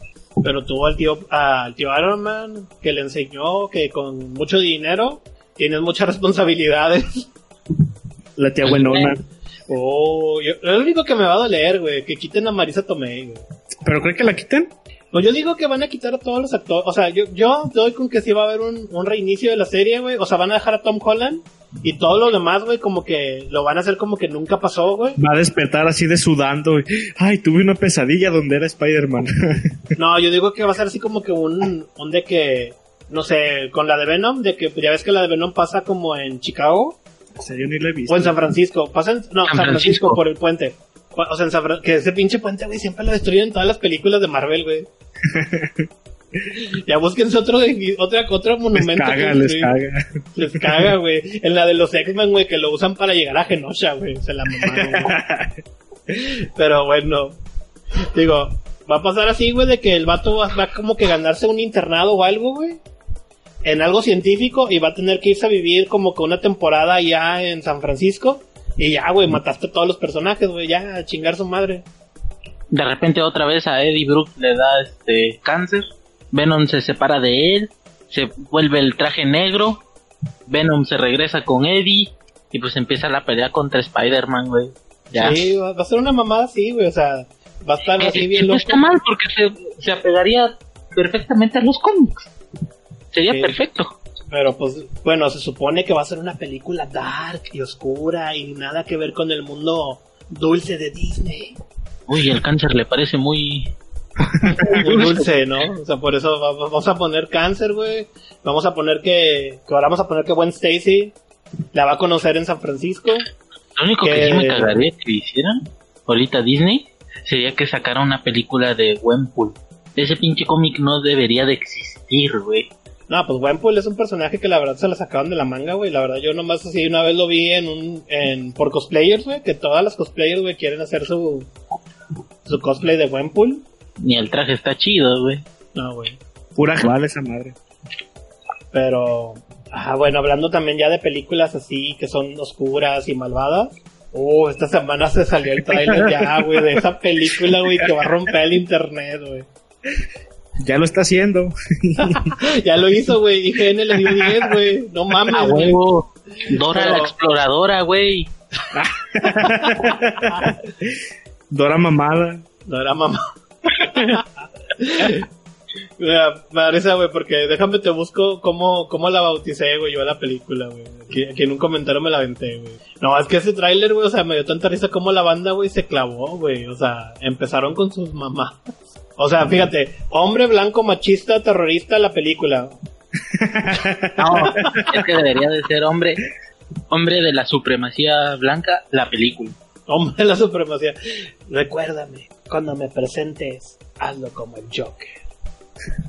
Pero tuvo al tío, al tío Iron Man que le enseñó que con mucho dinero tienes muchas responsabilidades. La tía buenona. Oh, yo- es lo único que me va a doler, güey, que quiten a Marisa Tomei, güey. ¿Pero creen que la quiten? Pues yo digo que van a quitar a todos los actores. O sea, yo, yo doy con que sí va a haber un, un reinicio de la serie, güey. O sea, van a dejar a Tom Holland y todo lo demás, güey, como que lo van a hacer como que nunca pasó, güey. Va a despertar así de sudando. y, Ay, tuve una pesadilla donde era Spider-Man. No, yo digo que va a ser así como que un, un de que, no sé, con la de Venom, de que ya ves que la de Venom pasa como en Chicago. Serio, ni la he visto. O en San Francisco. Pasa en, no, San Francisco. por el puente. O sea, en San Fran- que ese pinche puente, güey, siempre lo destruyen en todas las películas de Marvel, güey. ya búsquense otro, otro les monumento. que caga, les caga. Les caga, güey. En la de los X-Men, güey, que lo usan para llegar a Genosha, güey. Se la mamaron, güey. Pero bueno. Digo, Va a pasar así, güey, de que el vato va, va como que ganarse un internado o algo, güey. En algo científico y va a tener que irse a vivir como que una temporada allá en San Francisco. Y ya, güey, mataste a todos los personajes, güey, ya, a chingar su madre. De repente otra vez a Eddie Brooke le da este cáncer. Venom se separa de él. Se vuelve el traje negro. Venom se regresa con Eddie. Y pues empieza la pelea contra Spider-Man, güey. Ya. Sí, va, va a ser una mamada así, güey, o sea, va a estar Eh, así eh, bien loco. está mal porque se, se apegaría perfectamente a los cómics. Sería Sí. perfecto. Pero pues, bueno, se supone que va a ser una película dark y oscura y nada que ver con el mundo dulce de Disney. Uy, el cáncer le parece muy... Muy dulce, ¿no? O sea, por eso va- va- vamos a poner cáncer, güey. Vamos a poner que, que ahora vamos a poner que Gwen Stacy la va a conocer en San Francisco. Lo único que, Que- sí me cagaría que hicieran ahorita Disney sería que sacara una película de Gwenpool. Ese pinche cómic no debería de existir, güey. No, pues Gwenpool es un personaje que la verdad se la sacaron de la manga, güey. La verdad yo nomás así una vez lo vi en un, en, por cosplayers, güey, que todas las cosplayers, güey, quieren hacer su, su cosplay de Gwenpool. Ni el traje está chido, güey. No, güey. Pura vale esa madre. Pero, ah, bueno, hablando también ya de películas así que son oscuras y malvadas. Uh, esta semana se salió el tráiler ya, güey, de esa película, güey, que va a romper el internet, güey. Ya lo está haciendo. Ya lo hizo, güey, IGN le dio 10, güey. No mames, A huevo. Dora Pero- la exploradora, güey. Dora mamada. No era mamá. Mira, risa, güey, porque déjame te busco cómo, cómo la bauticé, güey, yo a la película, güey. Aquí, aquí en un comentario me la aventé, güey. No, es que ese tráiler, güey, o sea, me dio tanta risa como la banda, güey, se clavó, güey. O sea, empezaron con sus mamás. O sea, fíjate, hombre blanco machista terrorista la película. No, es que debería de ser hombre. Hombre de la supremacía blanca, la película. Hombre de la supremacía. Recuérdame, cuando me presentes, hazlo como el Joker.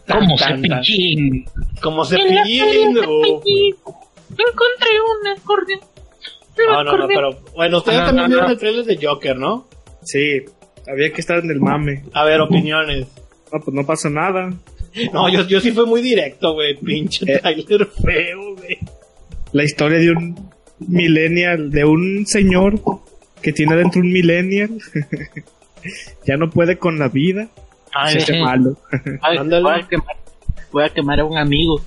Como cepillín. Como cepillín. Encontré un acordeón. No, no, no, pero bueno, ustedes No, también no, vieron el trailer de Joker, ¿no? Sí, había que estar en el mame. A ver, opiniones. No, pues no pasa nada. No, yo, yo sí fui muy directo, güey. Pinche Eh. trailer feo, güey. La historia de un millennial, de un señor que tiene dentro un millennial. ya no puede con la vida. Ay, se hace malo. Ay, Ándale. voy, a quemar, voy a quemar a un amigo.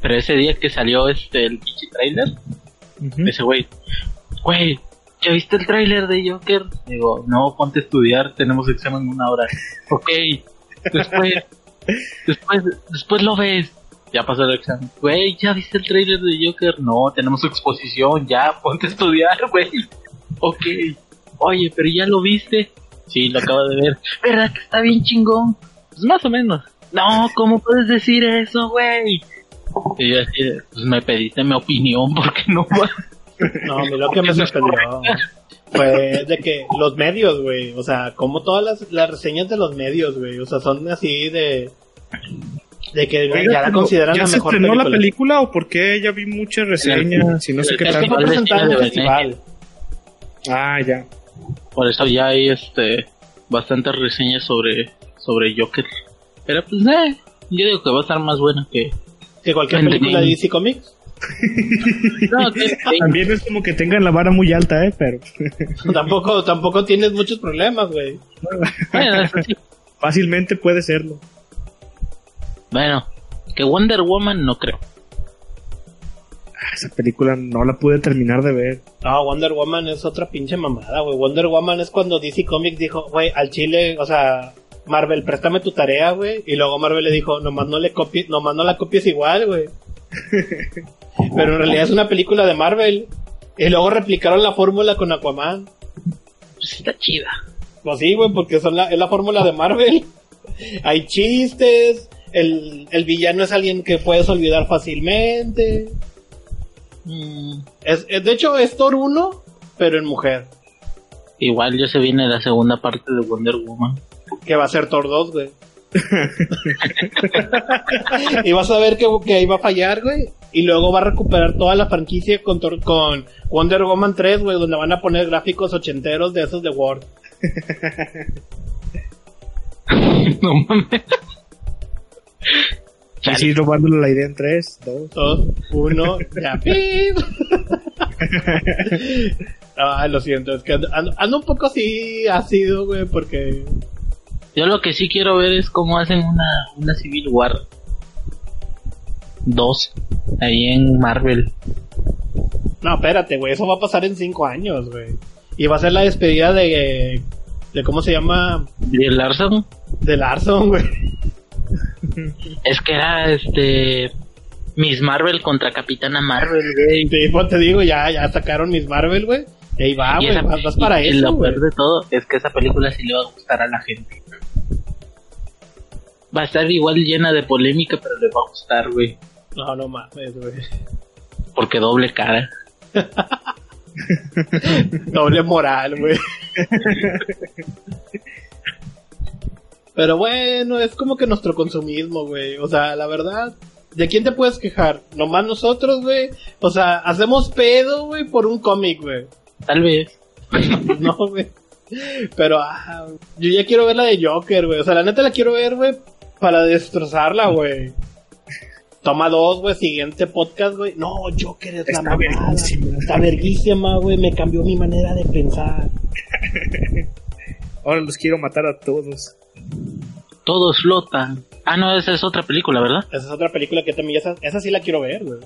Pero ese día que salió este el pinche trailer, Ujú. ese güey, güey, ¿ya viste el trailer de Joker? Digo, no, ponte a estudiar, tenemos examen en una hora. ok, después, después, después lo ves. Ya pasó el examen. Güey, ¿ya viste el trailer de Joker? No, tenemos exposición, ya, ponte a estudiar, güey. Ok. Oye, pero ya lo viste. Sí, lo acabo de ver. ¿Verdad que está bien chingón? Pues más o menos. No, ¿cómo puedes decir eso, güey? Y yo así, de, pues me pediste mi opinión, porque no? No, a mí lo que me sorprendió fue de que los medios, güey. O sea, como todas las, las reseñas de los medios, güey. O sea, son así de. De que Oiga, ya la consideran ¿Ya la se mejor estrenó película. la película o por qué ya vi muchas reseñas y no sé qué tal? fue presentada en festival. Ah, ya. Por eso ya hay este bastantes reseñas sobre sobre Joker. Pero pues eh, yo digo que va a estar más buena que Que cualquier película de DC Comics. no, También es como que tengan la vara muy alta, ¿eh? Pero tampoco, tampoco tienes muchos problemas, güey. bueno, eso sí. fácilmente puede serlo. Bueno, que Wonder Woman no creo. Ah, esa película no la pude terminar de ver. No, Wonder Woman es otra pinche mamada, güey. Wonder Woman es cuando DC Comics dijo, güey, al chile, o sea, Marvel, préstame tu tarea, güey. Y luego Marvel le dijo, nomás no le copies, nomás no la copies igual, güey. Pero en realidad es una película de Marvel. Y luego replicaron la fórmula con Aquaman. Pues está chida. Pues sí, güey, porque son la, es la fórmula de Marvel. Hay chistes, el, el villano es alguien que puedes olvidar fácilmente. Mm, es, es- de hecho, es Thor 1, pero en mujer. Igual ya se viene la segunda parte de Wonder Woman. Que va a ser Thor 2, güey. y vas a ver que, que ahí va a fallar, güey. Y luego va a recuperar toda la franquicia con, con Wonder Woman 3, güey, donde van a poner gráficos ochenteros de esos de Word. no mames. Y sí, robándole la idea en 3, 2. Dos, uno, ya. ¡pip! Ah, lo siento, es que ando, ando- ando un poco así ácido, güey, porque... Yo lo que sí quiero ver es cómo hacen una, una Civil War 2 ahí en Marvel. No, espérate, güey, eso va a pasar en cinco años, güey. Y va a ser la despedida de... de ¿Cómo se llama? ¿Y el Larson? De Larson, güey. Es que era este. Miss Marvel contra Capitana Marvel, güey. Sí, pues te digo, ya, ya sacaron mis Marvel, güey. Y ahí va, güey, vas, vas para y- y eso, lo güey. peor de todo es que esa película sí le va a gustar a la gente. Va a estar igual llena de polémica, pero le va a gustar, güey. No, no mames, güey. Porque doble cara. Doble moral, güey. Pero bueno, es como que nuestro consumismo, güey. O sea, la verdad, ¿de quién te puedes quejar? ¿Nomás nosotros, güey? O sea, hacemos pedo, güey, por un cómic, güey. Tal vez. No, güey. Pero, ah, yo ya quiero ver la de Joker, güey. O sea, la neta la quiero ver, güey, para destrozarla, güey. Toma dos, güey, siguiente podcast, güey. No, Joker es la Está mamada. verguísima. Está verguísima, güey. Me cambió mi manera de pensar. Ahora los quiero matar a todos. Todos flotan. Ah, no, esa es otra película, ¿verdad? Esa es otra película que también, esa, esa sí la quiero ver, güey.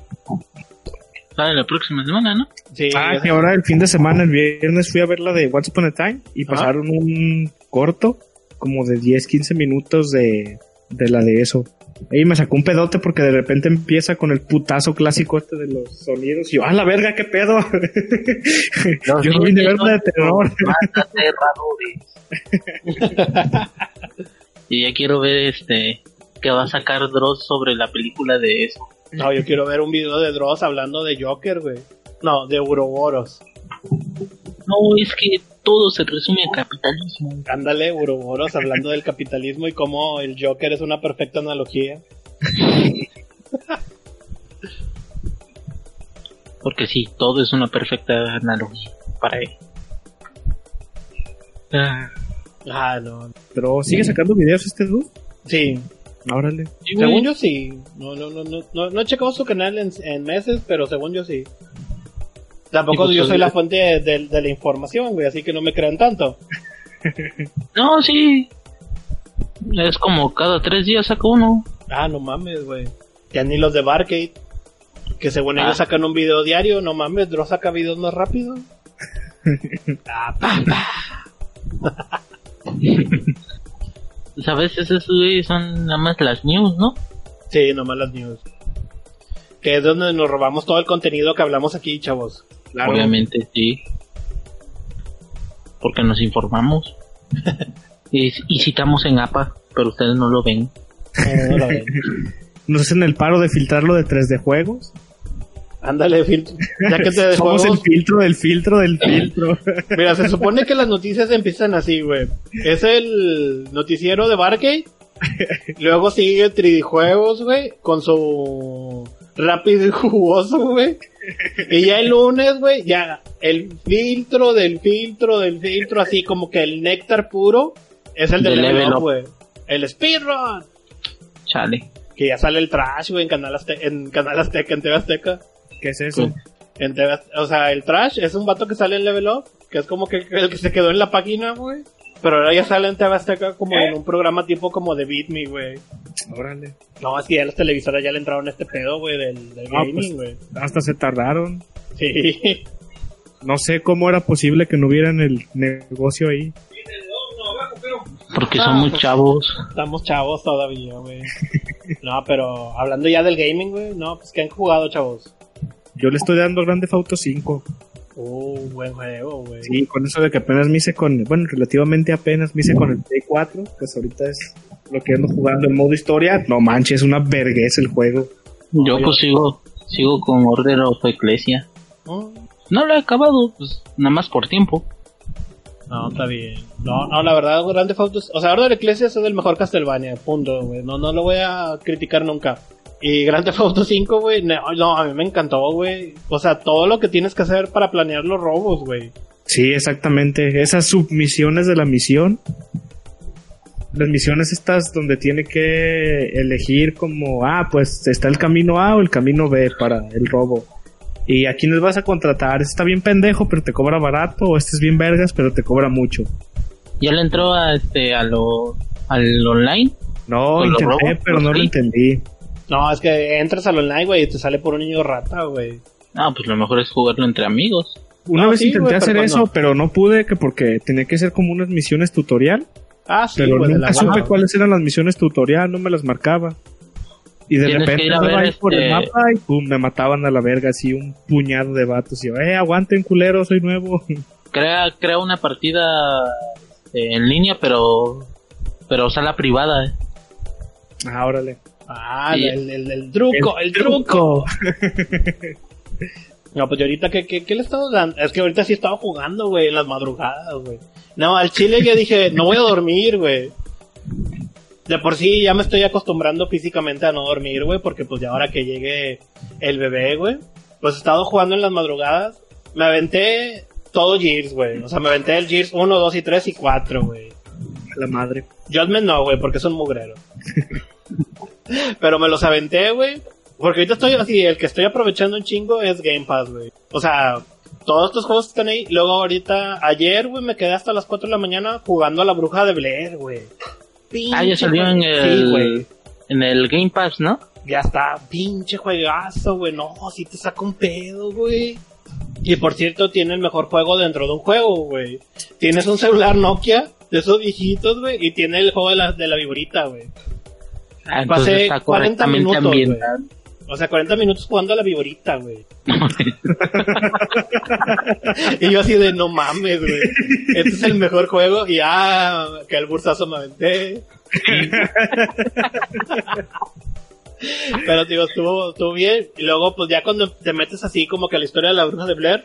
Sale la próxima semana, ¿no? Sí, Ah, que ahora el fin de semana, el viernes, fui a ver la de Once Upon a Time y pasaron un corto como de 10, 15 minutos de, de la de eso. Y me sacó un pedote porque de repente empieza con el putazo clásico este de los sonidos. Y yo, ¡ah, la verga, qué pedo! yo no vine a ver una de terror. Y ya quiero ver este que va a sacar Dross sobre la película de eso. No, yo quiero ver un video de Dross hablando de Joker, güey. No, de Uroboros. No, es que todo se resume a capitalismo. Ándale, Uroboros hablando del capitalismo y cómo el Joker es una perfecta analogía. Porque sí, todo es una perfecta analogía para él. Ah, Ah, no. Pero sigue sacando videos este dude. Sí, Órale. sí, según yo sí. No, no, no, no, no, no he checado su canal en, en meses, pero según yo sí. Tampoco pues, yo soy la fuente de, de- de la información, güey, así que no me crean tanto. No, sí. Es como cada tres días saca uno. Ah, no mames, güey. Ya ni los de Barcade. Que según Ah. ellos sacan un video diario, no mames, Dross saca videos más rápido. ah, pa, pa. Pues a veces esos güey son nada más las news, ¿no? Sí, nomás las news. Que es donde nos robamos todo el contenido que hablamos aquí, chavos. Claro. Obviamente sí. Porque nos informamos. y, y citamos en APA, pero ustedes no lo ven. No, no la ven. Nos hacen el paro de filtrarlo de 3D juegos. Ándale, filtro. Ya que te de Somos juegos, el filtro del filtro del filtro. Mira, se supone que las noticias empiezan así, güey. Es el noticiero de Barcade. Luego sigue 3D Juegos, güey, con su rápido y jugoso, güey. Y ya el lunes, güey, ya el filtro del filtro del filtro, así como que el néctar puro, es el de Del Level Level Up, güey. El speedrun. Chale. Que ya sale el trash, güey, en Canal, Azte- en Canal Azteca, en TV Azteca. ¿Qué es eso? En TV Az- o sea, el trash es un vato que sale en Level Up, que es como que el que se quedó en la página, güey. Pero ahora ya sale en TV Azteca como en un programa tipo como de Beat Me, güey. Órale. No, es que ya las televisoras ya le entraron a este pedo, güey, del, del Ah, gaming, pues. güey. Hasta se tardaron. Sí. No sé cómo era posible que no hubieran el negocio ahí. Porque Ah, somos pues- chavos. Estamos chavos todavía, güey. No, pero hablando ya del gaming, güey, no, pues que han jugado, chavos. Yo le estoy dando Grande Auto 5. Uh, buen juego, güey. Sí, con eso de que apenas me hice con, bueno, relativamente apenas me hice con el Play 4, pues ahorita es lo que ando jugando en modo historia. No manches, es una vergüenza el juego. Yo pues sigo, sigo con Order of Ecclesia. Mm, No lo he acabado, pues nada más por tiempo. No, está bien. No, no, la verdad, Grande Auto, o sea, Order Ecclesias es el mejor Castlevania, punto, güey. No, no lo voy a criticar nunca. Y Grand Theft Auto 5, güey, no, no, a mí me encantó, güey. O sea, todo lo que tienes que hacer para planear los robos, güey. Sí, exactamente. Esas submisiones de la misión. las misiones estas donde tiene que elegir como, ah, pues está el camino A o el camino B para el robo. ¿Y a quiénes vas a contratar? Este está bien pendejo, pero te cobra barato, o este es bien vergas, pero te cobra mucho. ¿Ya le entró a este a lo al online? No, ¿Con los intenté, pero no lo ¿Sí? entendí. No, es que entras al online, güey, y te sale por un niño rata, güey. Ah, pues lo mejor es jugarlo entre amigos. Una No, vez sí, intenté pero hacer cuando- eso, pero no pude, que porque tenía que ser como unas misiones tutorial. Ah, sí, pero nunca supe cuáles eran las misiones tutorial, no me las marcaba. Y de Tienes que repente ir a estaba ver ahí por el este- mapa y pum, me mataban a la verga, así un puñado de vatos. Y yo, eh, aguanten culero, soy nuevo. Crea crea una partida este, en línea, pero pero sala privada. eh. ah, órale. Ah, el, el, el truco, el, truco. No, pues yo ahorita, ¿qué, qué, qué le he estado dando? Es que ahorita sí he estado jugando, güey, en las madrugadas, güey. No, al chile ya dije, no voy a dormir, güey. De por sí ya me estoy acostumbrando físicamente a no dormir, güey, porque pues ya ahora que llegue el bebé, güey, pues he estado jugando en las madrugadas. Me aventé todo Gears, güey. O sea, me aventé el Gears 1, 2 y 3 y 4, güey. La madre. Judgment no, güey, porque es un mugrero. Pero me los aventé, güey. Porque ahorita estoy así, el que estoy aprovechando un chingo es Game Pass, güey. O sea, todos estos juegos están ahí. Luego ahorita, ayer, güey, me quedé hasta las 4 de la mañana jugando a la bruja de Blair, güey. Ah, ya salió en el Sí, en el Game Pass, ¿no? Ya está, pinche juegazo, güey. No, si te saca un pedo, güey. Y por cierto, tiene el mejor juego dentro de un juego, güey. Tienes un celular Nokia de esos viejitos, güey, y tiene el juego de la, de la viborita, güey. Pasé está 40 correctamente minutos. O sea, 40 minutos jugando a la viborita, güey. y yo así de, no mames, güey. Este es el mejor juego. Y ah, que el bursazo me aventé. Pero digo, estuvo, estuvo bien. Y luego, pues ya cuando te metes así como que a la historia de la bruja de Blair,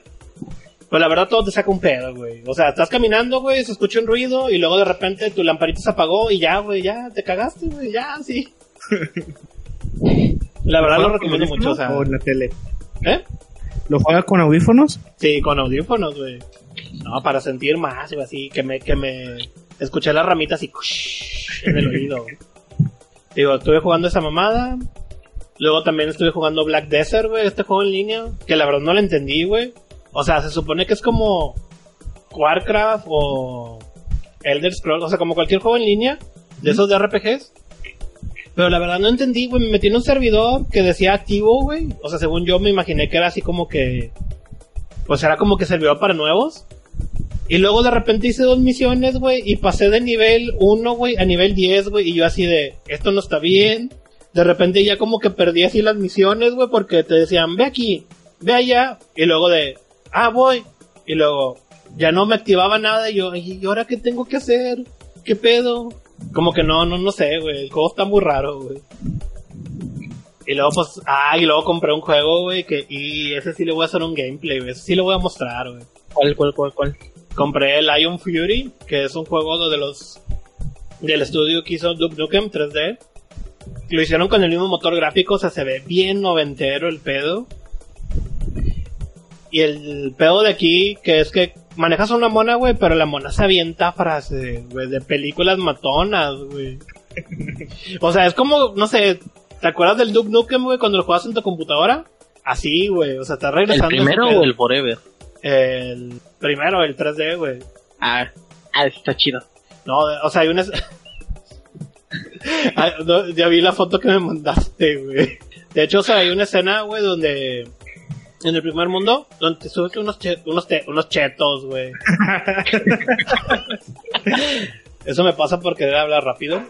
pues la verdad todo te saca un pedo, güey. O sea, estás caminando, güey, se escucha un ruido y luego de repente tu lamparita se apagó y ya, güey, ya, te cagaste, güey, ya, sí. La verdad lo ¿Juega con recomiendo mucho, o sea. o en la tele? ¿Eh? ¿Lo juega con audífonos? Sí, con audífonos, güey. No, para sentir más, güey, así, que me, que me escuché las ramitas y en el oído. Digo, estuve jugando esa mamada. Luego también estuve jugando Black Desert, güey, este juego en línea, que la verdad no lo entendí, güey. O sea, se supone que es como Warcraft o Elder Scrolls, o sea, como cualquier juego en línea de esos de RPGs. Pero la verdad no entendí, güey, me metí en un servidor que decía activo, güey. O sea, según yo me imaginé que era así como que pues era como que servidor para nuevos. Y luego de repente hice dos misiones, güey, y pasé de nivel 1, güey, a nivel 10, güey, y yo así de, esto no está bien. De repente ya como que perdí así las misiones, güey, porque te decían, ve aquí, ve allá, y luego de, ah, voy, y luego ya no me activaba nada, y yo, ¿y ahora qué tengo que hacer? ¿Qué pedo? Como que no, no, no sé, güey, el juego está muy raro, güey. Y luego, pues, ah, y luego compré un juego, güey, que, y ese sí le voy a hacer un gameplay, güey, ese sí lo voy a mostrar, güey. ¿Cuál, cuál, cuál, cuál? Compré el Iron Fury, que es un juego de los, del estudio que hizo Duke Nukem 3D. Lo hicieron con el mismo motor gráfico, o sea, se ve bien noventero el pedo. Y el pedo de aquí, que es que manejas una mona, güey, pero la mona se avienta frases, güey, de películas matonas, güey. o sea, es como, no sé, ¿te acuerdas del Duke Nukem, güey, cuando lo jugabas en tu computadora? Así, güey, o sea, está ¿El regresando. ese primero o el Forever? El primero, el 3D, güey. Ah, ah, está chido. No, o sea, hay una... Ah, no, ya vi la foto que me mandaste, güey. De hecho, o sea, hay una escena, güey, donde... En el primer mundo, donde te subes unos, che- unos, unos chetos, güey. Eso me pasa porque debe hablar rápido.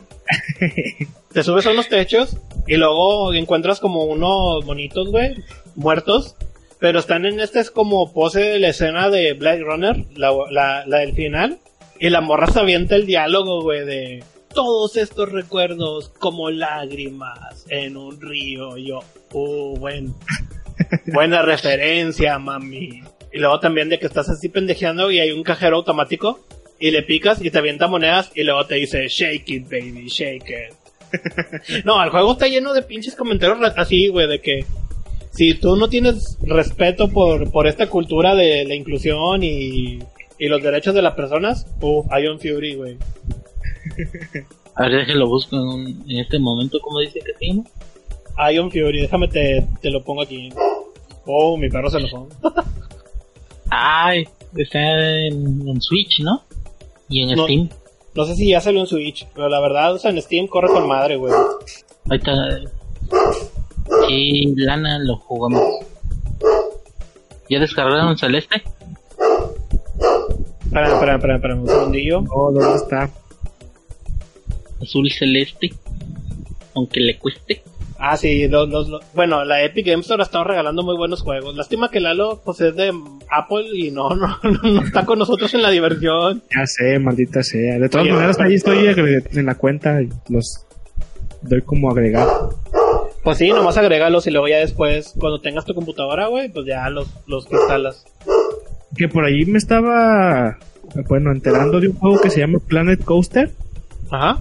Te subes a unos techos y luego encuentras como unos monitos, güey, muertos. Pero están en este es como pose de la escena de Blade Runner, la, la, la del final. Y la morra se avienta el diálogo, güey, de todos estos recuerdos como lágrimas en un río. Y yo, uh, buen, buena referencia, mami. Y luego también de que estás así pendejeando y hay un cajero automático y le picas y te avienta monedas y luego te dice, shake it, baby, shake it. no, el juego está lleno de pinches comentarios así, güey, de que si tú no tienes respeto por, por esta cultura de la inclusión y, y los derechos de las personas, uh, Iron Fury, güey. A ver, déjelo busco en, un- en este momento, ¿cómo dice que se llama? Ion Fury, déjame te, te lo pongo aquí. Oh, mi perro se enojó. Ay, está en, en Switch, ¿no? Y en No. Steam. No sé si ya salió en Switch, pero la verdad, o sea, en Steam corre con madre, güey. Ahorita. Sí, lana lo jugamos. ¿Ya descargaron Celeste? Espera, espera, espera, espera, un segundillo. No, ¿dónde está? Azul celeste. Aunque le cueste. Ah, sí, los, los- los- bueno, la Epic Games Store ha estado regalando muy buenos juegos. Lástima que Lalo, pues, es de Apple y no, no, no está con nosotros en la diversión. Ya sé, maldita sea. De todas Oye, maneras, ahí estoy en la cuenta y los doy como agregar. Pues sí, nomás agrégalos y luego ya después, cuando tengas tu computadora, güey, pues ya los, los instalas. Que por ahí me estaba, bueno, enterando de un juego que se llama Planet Coaster. Ajá.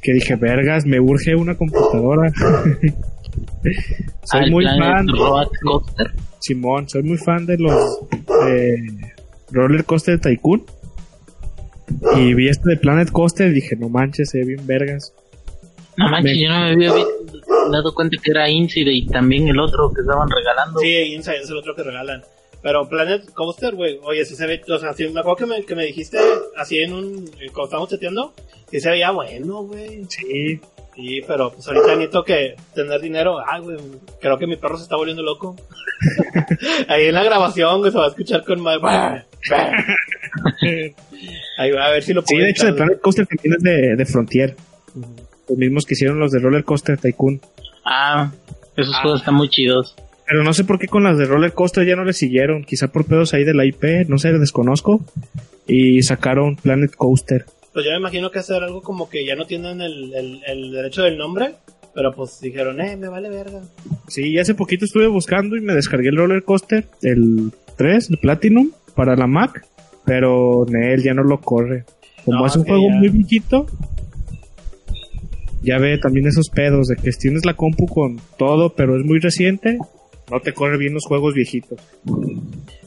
Que dije, vergas, me urge una computadora. soy Al muy fan. Coaster. Simón, soy muy fan de los eh, Roller Coaster Tycoon. Y vi este de Planet Coaster y dije, no manches, se ve bien vergas. No manches, Me- yo no me había dado cuenta que era Incide y también el otro que estaban regalando. Sí, Inside es el otro que regalan. Pero Planet Coaster, güey, oye, si se ve, o sea, sí, me acuerdo que me, que me dijiste así en un, cuando estábamos chateando, que se veía bueno, güey. Sí, Sí, pero pues ahorita necesito que tener dinero. Ah, güey, creo que mi perro se está volviendo loco. Ahí en la grabación, güey, se va a escuchar con más. Ahí va a ver si lo sí, puedo de hecho, de editar, Planet Coaster también es de, de Frontier. Los mismos que hicieron los de Roller Coaster Tycoon. Ah, esos Ah. juegos están muy chidos. Pero no sé por qué con las de Roller Coaster ya no le siguieron. Quizá por pedos ahí de la IP, no sé, desconozco. Y sacaron Planet Coaster. Pues yo me imagino que hacer algo como que ya no tienen el, el, el derecho del nombre, pero pues dijeron, eh, me vale verga. Sí, hace poquito estuve buscando y me descargué el Roller Coaster, el 3, el Platinum, para la Mac. Pero Nel ya no lo corre. Como No, es un juego ya- muy viejito, ya ve también esos pedos de que tienes la compu con todo, pero es muy reciente, no te corre bien los juegos viejitos.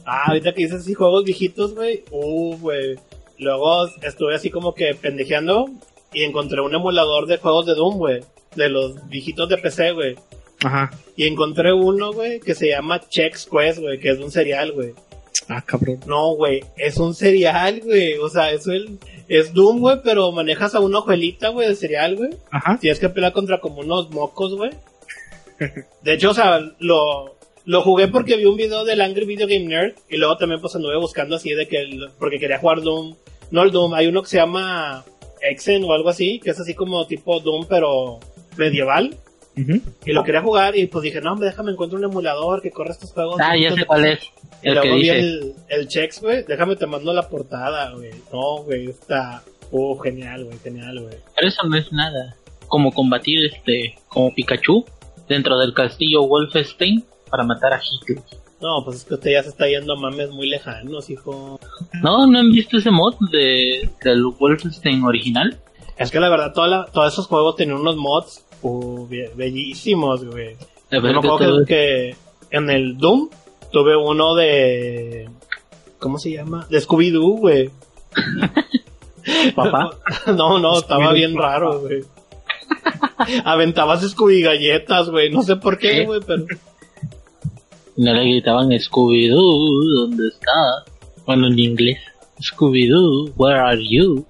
Ah, ahorita que dices así juegos viejitos, güey. Uh, güey. Luego estuve así como que pendejeando y encontré un emulador de juegos de Doom, güey. De los viejitos de PC, güey. Ajá. Y encontré uno, güey, que se llama Chex Quest, güey, que es un serial, güey. Ah, cabrón. No, güey, es un serial, güey. O sea, eso es, es Doom, güey, pero manejas a una ojuelita, güey, de serial, güey. Ajá. Tienes que pelear contra como unos mocos, güey. De hecho, o sea, lo, lo jugué porque vi un video del Angry Video Game Nerd y luego también pues anduve buscando así de que, el- porque quería jugar Doom. No el Doom, hay uno que se llama Exen o algo así, que es así como tipo Doom pero medieval. Y lo quería jugar y pues dije, no, hombre, déjame encontrar un emulador que corre estos juegos. Ah, ya sé cuál es. Y El que vi dice. el, el Chex, güey. Déjame te mando la portada, güey. No, güey, está... Uh, genial, güey, genial, güey. Pero eso no es nada. Como combatir este, como Pikachu dentro del castillo Wolfenstein para matar a Hitler. No, pues es que usted ya se está yendo a mames muy lejanos, hijo. ¿No? ¿No han visto ese mod de, del Wolfenstein original? Es que la verdad, toda la- todos esos juegos tenían unos mods uh, be- bellísimos, güey. Yo me que acuerdo que, que en el Doom tuve uno de... ¿Cómo se llama? De Scooby-Doo, güey. Papá. No, no, estaba bien raro, güey. Aventabas Scooby galletas, güey. No sé por qué, ¿Qué? güey, pero... No le gritaban Scooby-Doo, ¿dónde está? Bueno, en inglés. Scooby-Doo, where are you?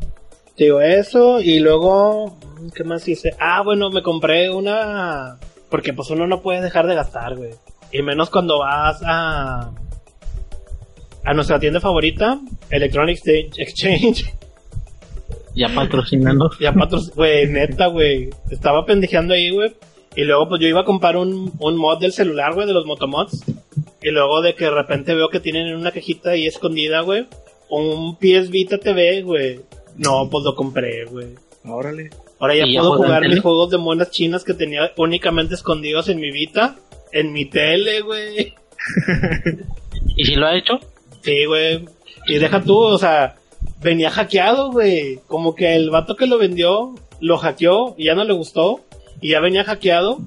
Digo eso y luego... ¿Qué más hice? Ah, bueno, me compré una... Porque pues uno no puede dejar de gastar, güey. Y menos cuando vas a... A nuestra tienda favorita, Electronic Exchange-. Ya patrocinando. Ya patros, güey, neta, güey. Estaba pendejeando ahí, güey. Y luego, pues yo iba a comprar un, un mod del celular, güey, de los motomods. Y luego de que de repente veo que tienen en una cajita ahí escondida, güey, un PS Vita TV, güey. No, pues lo compré, güey. Órale. Ahora ya ¿Y ya puedo jugar mis juegos de monas chinas que tenía únicamente escondidos en mi Vita. En mi tele, güey. ¿Y si lo ha hecho? Sí, güey. Y deja tú, o sea, venía hackeado, güey. Como que el vato que lo vendió lo hackeó y ya no le gustó. Y ya venía hackeado.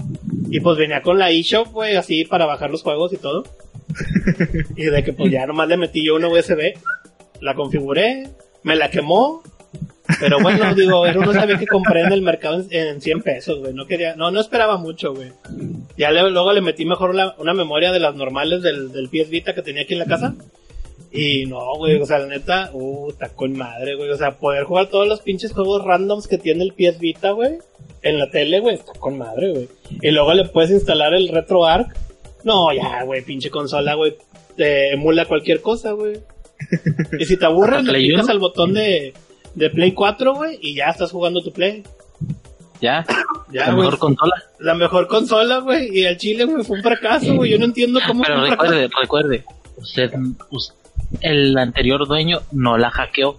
Y pues venía con la eShop, güey, así para bajar los juegos y todo. y de que pues ya nomás le metí yo una USB. La configuré. Me la quemó. Pero bueno, digo, uno sabía que compré en el mercado en, en 100 pesos, güey. No quería, no, no esperaba mucho, güey. Ya le- luego le metí mejor la- una memoria de las normales del, del PS Vita que tenía aquí en la casa. Y no, güey, o sea, la neta, uh, está con madre, güey. O sea, poder jugar todos los pinches juegos randoms que tiene el PS Vita, güey, en la tele, güey, está con madre, güey. Y luego le puedes instalar el RetroArch. No, ya, güey, pinche consola, güey, te emula cualquier cosa, güey. Y si te aburres, le Play picas al botón de, de Play 4, güey, y ya estás jugando tu Play. Ya, Ya, la mejor consola. La mejor consola, güey, y el Chile, güey, fue un fracaso, güey. Yo no entiendo cómo Pero fue un fracaso. recuerde, recuerde, usted, us- el anterior dueño no la hackeó,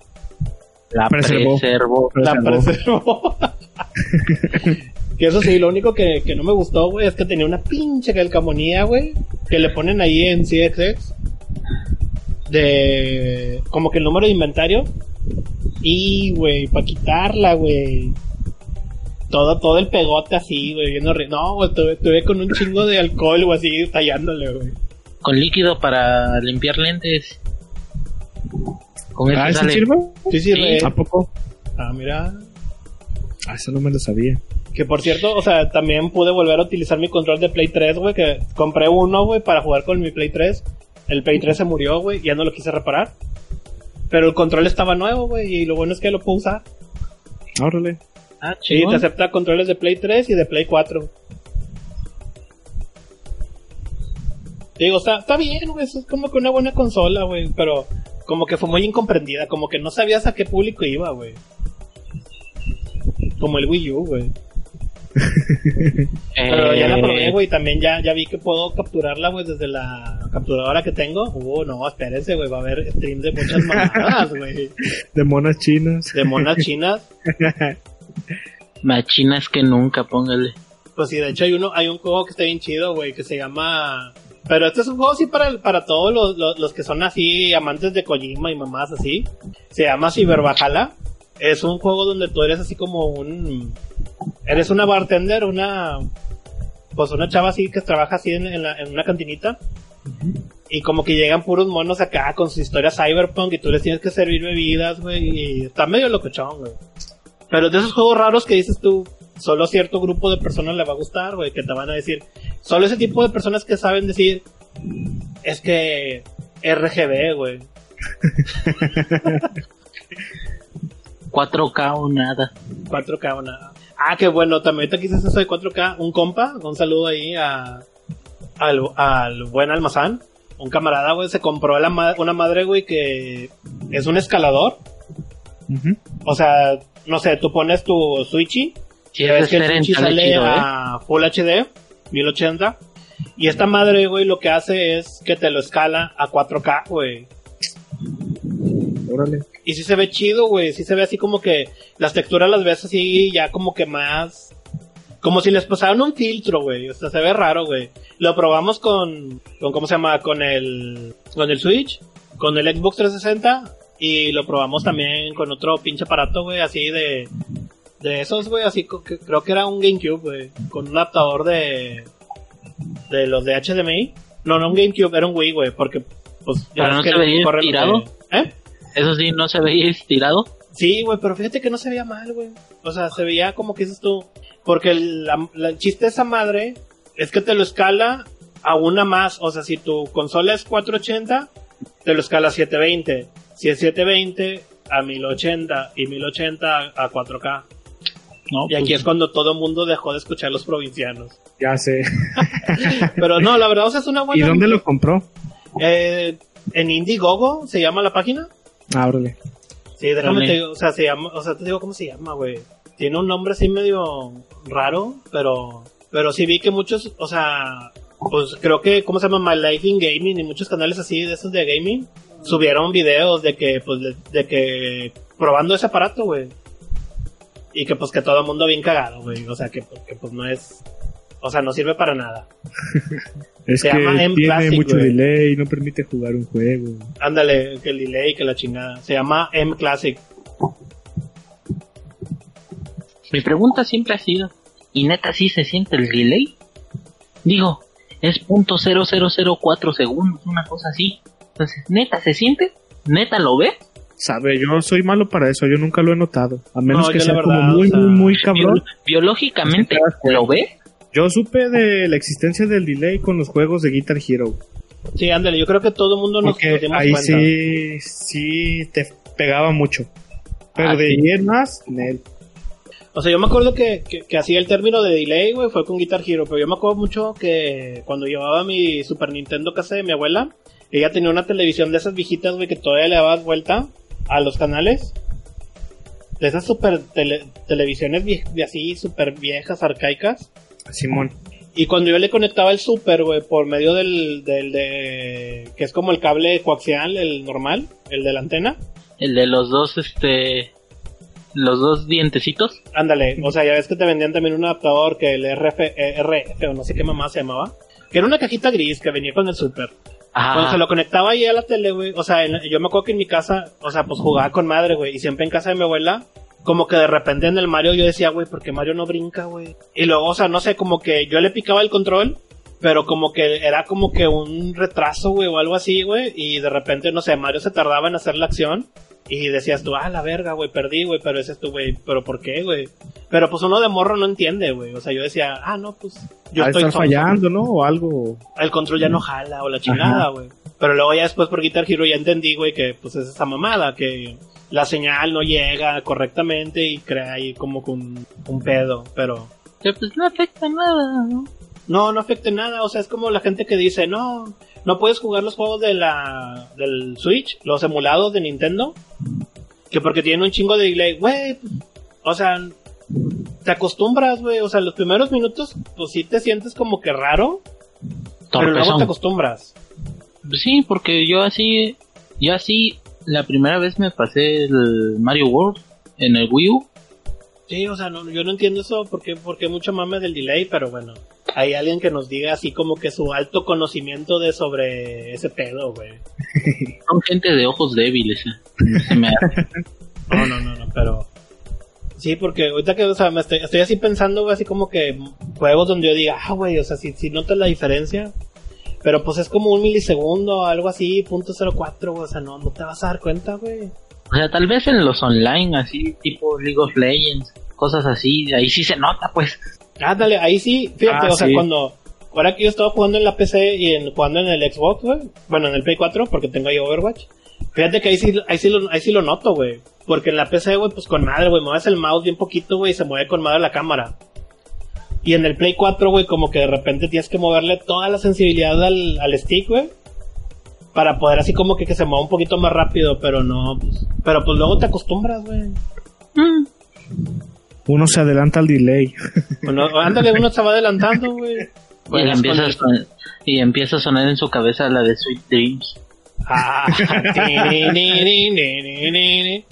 la Preservó. preservó. La Preservó. que eso sí, lo único que, que no me gustó, güey, es que tenía una pinche calcamonía, güey, que le ponen ahí en CXX. De. Como que el número de inventario. Y, güey, para quitarla, güey. Todo, todo el pegote así, güey. No, güey, tuve, tuve con un chingo de alcohol, güey, así tallándole, güey. Con líquido para limpiar lentes. Con eso Ah, ¿eso sirve? Sí, sí, Sí. re- ¿A poco? Ah, mira. Ah, eso no me lo sabía. Que por cierto, o sea, también pude volver a utilizar mi control de Play 3, güey, que compré uno, güey, para jugar con mi Play 3. El Play 3 se murió, güey, ya no lo quise reparar. Pero el control estaba nuevo, güey, y lo bueno es que lo puedo usar. Órale. Ah, Sí, te acepta controles de Play 3 y de Play 4. Digo, está, está bien, güey, eso es como que una buena consola, güey, pero como que fue muy incomprendida, como que no sabías a qué público iba, güey. Como el Wii U, güey. Pero ya la probé, Eh, güey. También ya, ya vi que puedo capturarla, güey, desde la capturadora que tengo. Uh, no, espérense, güey. Va a haber stream de muchas mamadas, güey. De monas chinas. De monas chinas. Machinas que nunca, póngale. Pues sí, de hecho hay uno, hay un juego que está bien chido, güey, que se llama... Pero este es un juego así para, para todos los, los, los que son así, amantes de Kojima y mamás así. Se llama Cyber Valhalla. Es un juego donde tú eres así como un... Eres una bartender, una... Pues una chava así que trabaja así en, en, la- en una cantinita. Y como que llegan puros monos acá con su historia cyberpunk y tú les tienes que servir bebidas, güey. Y está medio locochón, güey. Pero de esos juegos raros que dices tú, solo cierto grupo de personas le va a gustar, güey, que te van a decir. Solo ese tipo de personas que saben decir, es que RGB, güey. 4K o nada. 4K o nada. Ah, qué bueno, también ahorita quizás eso de 4K. Un compa, un saludo ahí a, al, al buen almazán. Un camarada, güey, se compró la ma- una madre, güey, que es un escalador. O sea, no sé, tú pones tu Switchy Ya es ves que el Switch sale sale chido, ¿eh? a Full HD, 1080. Y esta madre, güey, lo que hace es que te lo escala a 4K, güey. Órale. Y sí se ve chido, güey. Sí se ve así como que las texturas las ves así ya como que más... Como si les pasaran un filtro, güey. O sea, se ve raro, güey. Lo probamos con, con... ¿Cómo se llama? Con el... Con el Switch. Con el Xbox 360. Y lo probamos también con otro pinche aparato, güey. Así de... De esos, güey. Así que creo que era un GameCube, güey. Con un adaptador de... De los de HDMI. No, no un GameCube. Era un Wii, güey. Porque... Pues Pero ves no que se veía estirado. ¿Eh? Eso sí, no se veía estirado. Sí, güey, pero fíjate que no se veía mal, güey. O sea, se veía como que dices tú. Porque el, la- la- el chiste de esa madre es que te lo escala a una más. O sea, si tu consola es 480, te lo escala a 720. Si es 720, a 1080. Y 1080 a 4K. No, Y aquí pues, es cuando todo el mundo dejó de escuchar los provincianos. Ya sé. Pero no, la verdad, o sea, es una ¿Y buena. dónde lo compró? Eh, en Indiegogo se llama la página. Ah, órale. Sí, déjame te digo, o sea, se llama, o sea, te digo cómo se llama, güey. Tiene un nombre así medio raro, pero, pero sí vi que muchos, o sea, pues creo que, ¿cómo se llama? My Life in Gaming y muchos canales así de esos de gaming subieron videos de que, pues, de, de que probando ese aparato, güey. Y que, pues, que todo el mundo bien cagado, güey. O sea, que, que, pues, no es, o sea, no sirve para nada. Es Se que llama M tiene Classic, mucho güey. delay, no permite jugar un juego. Ándale, que el delay, que la chingada. Se llama M Classic. Mi pregunta siempre ha sido, ¿y neta sí se siente el delay? Digo, es punto cero cero cero cuatro segundos, una cosa así. Entonces, ¿neta se siente? ¿Neta lo ve? Sabe, yo soy malo para eso, yo nunca lo he notado. A menos No, que sea verdad, como muy, o sea, muy, muy cabrón. Bio- biológicamente. ¿lo ve? Yo supe de la existencia del delay con los juegos de Guitar Hero. Sí, ándale, yo creo que todo el mundo nos, Porque nos dimos ahí cuenta. sí, sí te pegaba mucho. Pero Ah, de sí. más, Nel. O sea, yo me acuerdo que, que, que hacía el término de delay, güey, fue con Guitar Hero, pero yo me acuerdo mucho que cuando llevaba mi Super Nintendo casa de mi abuela, ella tenía una televisión de esas viejitas, güey, que todavía le dabas vuelta a los canales. De esas super tele- televisiones vie- de así, super viejas, arcaicas. Simón. Y cuando yo le conectaba el super, güey, por medio del, del de, que es como el cable coaxial, el normal, el de la antena. El de los dos, este, los dos dientecitos. Ándale, o sea, ya ves que te vendían también un adaptador que el RF, eh, RF o no sé qué mamá se llamaba. Que era una cajita gris que venía con el super. Cuando se lo conectaba ahí a la tele, güey, o sea, en- yo me acuerdo que en mi casa, o sea, pues jugaba con madre, güey, y siempre en casa de mi abuela, como que de repente en el Mario yo decía, güey, ¿por qué Mario no brinca, güey? Y luego, o sea, no sé, como que yo le picaba el control, pero como que era como que un retraso, güey, o algo así, güey, y de repente, no sé, Mario se tardaba en hacer la acción, y decías tú, ah, la verga, güey, perdí, güey, pero ese es tu, güey, pero ¿por qué, güey? Pero pues uno de morro no entiende, güey, o sea, yo decía, ah, no, pues, yo Yo estoy estar sonso fallando, ¿no? O algo. el control ya no jala o la chingada, güey. Pero luego ya después por Guitar Hero ya entendí, güey, que pues es esa mamada, que la señal no llega correctamente y crea ahí como que un, un pedo, pero Que pues no afecta nada, ¿no? no, no afecta nada, o sea, es como la gente que dice, no, no puedes jugar los juegos de la, del Switch, los emulados de Nintendo, que porque tienen un chingo de delay, güey, o sea, te acostumbras, güey, o sea, los primeros minutos, pues sí te sientes como que raro, pero luego te acostumbras. Sí, porque yo así, yo así, la primera vez me pasé el Mario World en el Wii U. Sí, o sea, no, yo no entiendo eso porque, porque mucho mame del delay, pero bueno, hay alguien que nos diga así como que su alto conocimiento de sobre ese pedo, güey. Son gente de ojos débiles. eh. Me. No, no, no, no, pero... Sí, porque ahorita que, o sea, me estoy, estoy así pensando, güey, así como que juegos donde yo diga, ah, güey, o sea, si, si notas la diferencia, pero pues es como un milisegundo, algo así, punto cero cuatro, o sea, no, no te vas a dar cuenta, güey. O sea, tal vez en los online, así, tipo League of Legends, cosas así, ahí sí se nota, pues. Ándale, ahí sí, fíjate, Ah, o sea, sí. cuando, ahora que yo estaba jugando en la PC y en, jugando en el Xbox, güey, bueno, en el Play 4, porque tengo ahí Overwatch, fíjate que ahí sí, ahí sí lo, ahí sí lo noto, güey, porque en la PC, güey, pues con madre, güey, mueves el mouse bien poquito, güey, y se mueve con madre la cámara. Y en el Play 4, güey, como que de repente tienes que moverle toda la sensibilidad al, al stick, güey. Para poder así como que, que se mueva un poquito más rápido, pero no, pues, pero pues luego te acostumbras, güey. Mm. Uno se adelanta al delay. Bueno, ándale, uno se va adelantando, güey. Y, empieza y empieza a sonar en su cabeza la de Sweet Dreams. Ah, ni, ni, ni.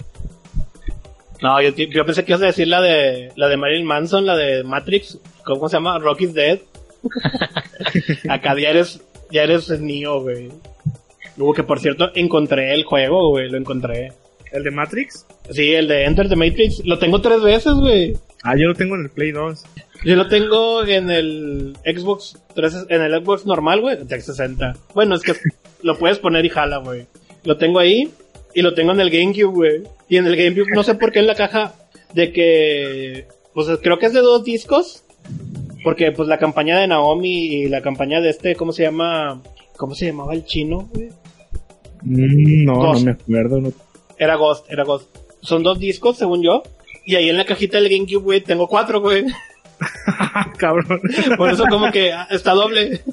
No, yo pensé que ibas a decir la de la de Marilyn Manson, la de Matrix, ¿cómo se llama? Rocky's Dead. Acá ya eres, ya eres Neo, güey. Luego que por cierto encontré el juego, güey, lo encontré. ¿El de Matrix? Sí, el de Enter the Matrix, lo tengo tres veces, güey. Ah, yo lo tengo en el Play 2. Yo lo tengo en el Xbox 3, en el Xbox normal, güey, 360. Bueno, es que lo puedes poner y jala, güey. Lo tengo ahí y lo tengo en el GameCube, güey. Y en el GameCube no sé por qué en la caja de que pues creo que es de dos discos porque pues la campaña de Naomi y la campaña de este, ¿cómo se llama? ¿Cómo se llamaba el chino, güey? Mm, no, no me acuerdo. no- Era Ghost, era Ghost. Son dos discos, según yo. Y ahí en la cajita del GameCube, güey, tengo cuatro, güey. Cabrón. Por eso como que está doble.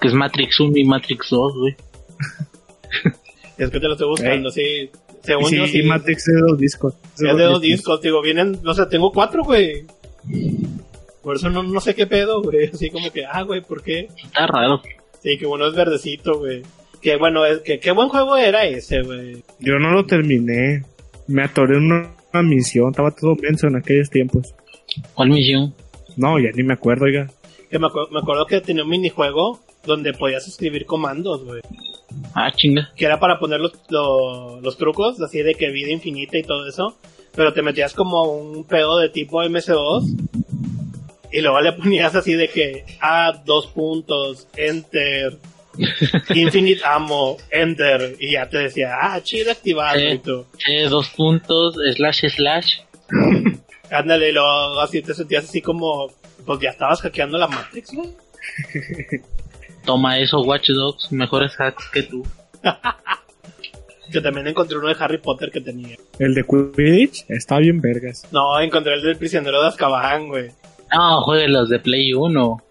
Que es Matrix 1 y Matrix 2, güey. Es que te lo estoy buscando, sí. Según sí, yo, sí. Matrix es de dos discos. Es de dos discos, digo, vienen, no sé, tengo cuatro, güey. Por eso no, no sé qué pedo, güey. Así como que, ah, güey, ¿por qué? Está raro. Sí, que bueno es verdecito, güey. Que bueno, es que qué buen juego era ese, güey. Yo no lo terminé. Me atoré en una, una misión. Estaba todo menso en aquellos tiempos. ¿Cuál misión? No, ya ni me acuerdo, oiga. Que me, acu- me acuerdo que tenía un minijuego donde podías escribir comandos, güey. Ah, chinga. Que era para poner los, lo- los trucos, así de que vida infinita y todo eso. Pero te metías como un pedo de tipo MS2. Y luego le ponías así de que, ah, dos puntos, enter, Infinite Ammo, Enter, y ya te decía, ah, chido activado y tú. Eh, dos puntos, slash, slash. Ándale, y luego así te sentías así como, pues ya estabas hackeando la Matrix, güey. Toma eso, Watch Dogs, mejores hacks que tú. Yo también encontré uno de Harry Potter que tenía. El de Quidditch está bien vergas. No, encontré el del prisionero de Azkaban, güey. No, juegue los de Play 1.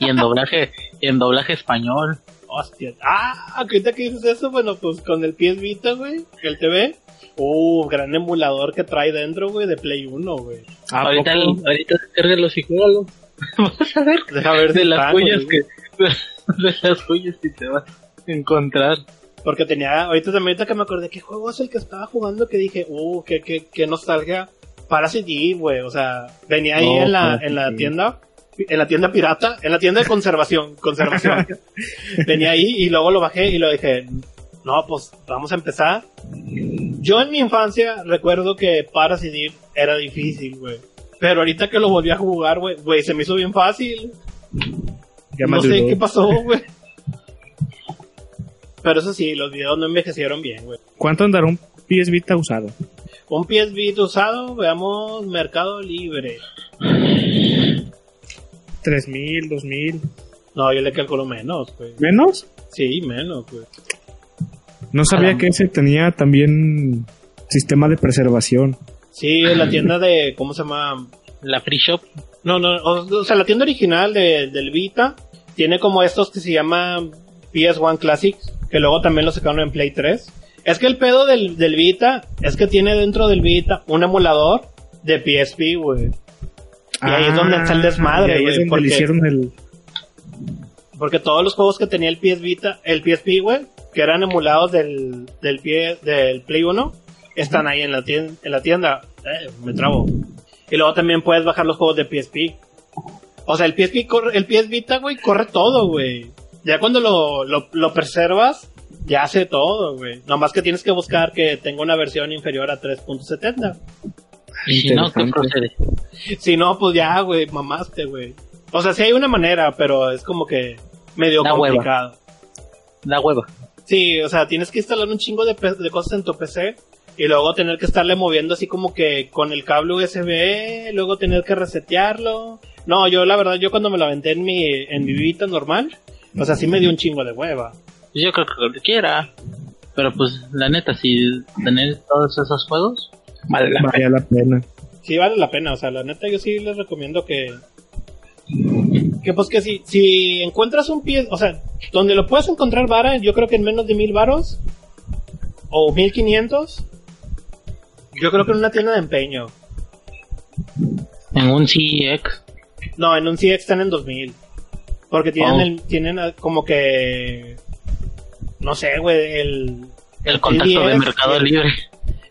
Y en doblaje, y en doblaje español. Hostia. Ah, ahorita que dices eso, bueno, pues con el PS Vita, güey, el TV. Uh, gran emulador que trae dentro, güey, de Play 1, güey. ¿A ahorita, ahorita descárgalos y juégalo. Vas a ver Deja ver de las joyas que, de las joyas que te vas a encontrar. Porque tenía, ahorita también ahorita que me acordé, ¿qué juego es el que estaba jugando? Que dije, uh, que, que, que nostalgia. Parasite Eve, güey, o sea, venía ahí No, en la, en la tienda, en la tienda pirata, en la tienda de conservación, conservación. venía ahí y luego lo bajé y lo dije, no, pues vamos a empezar. Yo en mi infancia recuerdo que Parasite era difícil, güey. Pero ahorita que lo volví a jugar, güey, güey, se me hizo bien fácil. Ya no sé qué pasó, güey. Pero eso sí, los videos no envejecieron bien, güey. ¿Cuánto andará un PS Vita usado? Un PS Vita usado, veamos Mercado Libre. 3000, 2000. No, yo le calculo menos, güey. ¿Menos? Sí, menos, güey. No sabía Caramba. que ese tenía también sistema de preservación. Sí, en la tienda de, ¿cómo se llama? La Free Shop. No, no, o, o sea, la tienda original de, del Vita tiene como estos que se llaman PS1 Classics, que luego también lo sacaron en Play 3. Es que el pedo del, del Vita es que tiene dentro del Vita un emulador de PSP, güey. Y ahí es donde está el desmadre, y ahí güey, es donde porque- le hicieron el... Porque todos los juegos que tenía el PS Vita, el PSP, güey, que eran emulados del, del, pie, del Play 1, están ahí en la tienda. En la tienda. Eh, me trabo. Y luego también puedes bajar los juegos de PSP. O sea, el PSP, corre, el PS Vita, güey, corre todo, güey. Ya cuando lo, lo, lo preservas, ya hace todo, güey. Nomás que tienes que buscar que tenga una versión inferior a 3.70. Y si no, ¿qué procede? Si no, pues ya, güey, mamaste, güey. O sea, sí hay una manera, pero es como que medio Da hueva. complicado. Da hueva. Sí, o sea, tienes que instalar un chingo de, de cosas en tu PC y luego tener que estarle moviendo así como que con el cable USB, luego tener que resetearlo. No, yo la verdad, yo cuando me lo aventé en mi, en mi Vita normal, o sea, sí me dio un chingo de hueva. Yo creo que cualquiera. Pero pues, la neta, si tener todos esos juegos, vale la pena. La pena. Sí vale la pena, o sea, la neta yo sí les recomiendo que... Que pues que si, si encuentras un pie, o sea, donde lo puedes encontrar vara, yo creo que en menos de mil varos, o mil quinientos, yo creo que en una tienda de empeño. En un CX. No, en un CX están en 2000. Porque tienen, Oh. el, tienen como que... No sé, güey, el... El contacto de 3DS, Mercado el- Libre.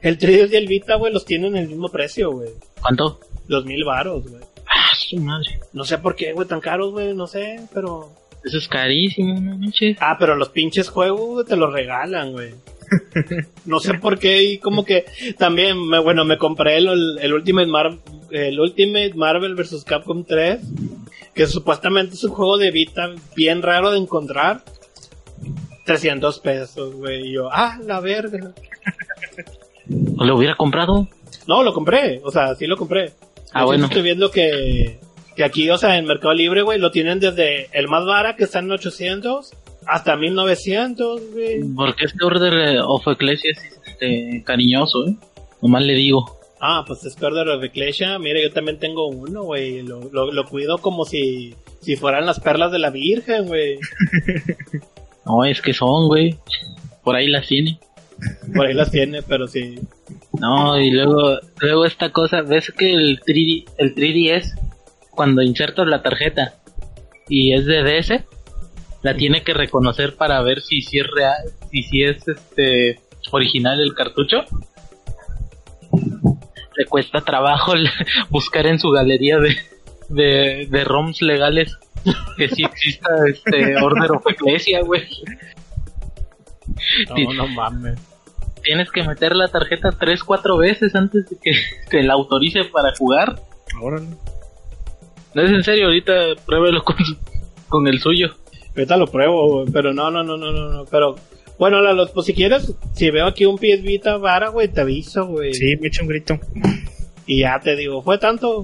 El 3DS y el Vita, güey, los tienen en el mismo precio, güey. ¿Cuánto? Los mil varos, güey. Ah, su madre. No sé por qué, güey, tan caros, güey, no sé, pero... Eso es carísimo, no manches. Ah, pero los pinches juegos güey, te los regalan, güey. No sé por qué y como que también, me, bueno, me compré el, el Ultimate Mar- el Ultimate Marvel vs. Capcom 3, que supuestamente es un juego de Vita bien raro de encontrar. 300 pesos, güey. Y yo, ah, la verga. ¿Lo hubiera comprado? No, lo compré, o sea, sí lo compré. Ah, bueno. Estoy viendo que, que aquí, o sea, en Mercado Libre, güey, lo tienen desde el más barato, que está en 800, hasta 1900, güey. Porque este Order eh, of Ecclesia es este, cariñoso, ¿eh? Nomás le digo. Ah, pues es Order of Ecclesia. Mire, yo también tengo uno, güey. Lo, lo, lo cuido como si, si fueran las perlas de la Virgen, güey. No, es que son, güey. Por ahí las tiene. Por ahí las tiene, pero sí. No, y luego, luego esta cosa, ves que el 3D, el 3DS, cuando insertas la tarjeta y es de DS, la tiene que reconocer para ver si si es real, si si es este original el cartucho. Le cuesta trabajo buscar en su galería de, de, de ROMs legales que sí exista este Order of Ecclesia, güey. No, no mames. Tienes que meter la tarjeta 3, 4 veces antes de que te la autorice para jugar. Ahora No es en serio, ahorita pruébelo con, con el suyo. Ahorita lo pruebo, güey, pero no, no, no, no, no, no, pero... Bueno, Lalo, pues si quieres, si veo aquí un PS Vita vara, güey, te aviso, güey. Sí, me echa un grito. Y ya te digo, fue tanto.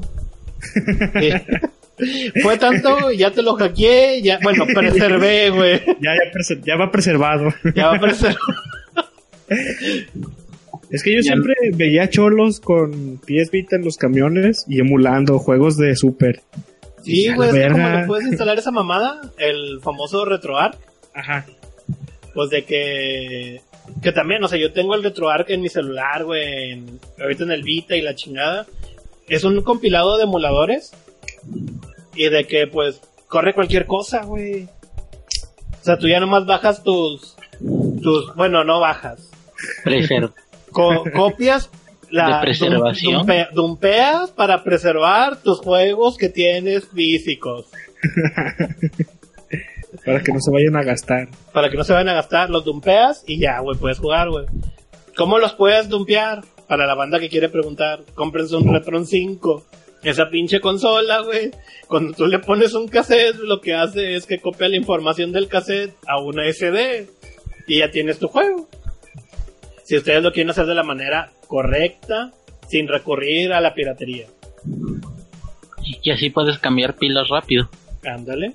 fue tanto, ya te lo hackeé, ya, bueno, preservé, güey. Ya, ya, ya va preservado. Ya va a preservar. Es que yo siempre veía cholos con PS Vita en los camiones y emulando juegos de Super. Sí, güey, es que como le puedes instalar esa mamada, el famoso RetroArch, Ajá. pues de que... Que también, o sea, yo tengo el RetroArch en mi celular, güey, ahorita en el Vita y la chingada. Es un compilado de emuladores y de que, pues, corre cualquier cosa, güey. O sea, tú ya nomás bajas tus... tus bueno, no bajas. Co- copias la De preservación. dum- dumpe- dumpeas para preservar tus juegos que tienes físicos. Para que no se vayan a gastar. Para que no se vayan a gastar, los dumpeas y ya, güey, puedes jugar, güey. ¿Cómo los puedes dumpear? Para la banda que quiere preguntar, cómprense un Retron 5. Esa pinche consola, güey. Cuando tú le pones un cassette, lo que hace es que copia la información del cassette a una SD. Y ya tienes tu juego. Si ustedes lo quieren hacer de la manera correcta, sin recurrir a la piratería. Y así puedes cambiar pilas rápido. Ándale.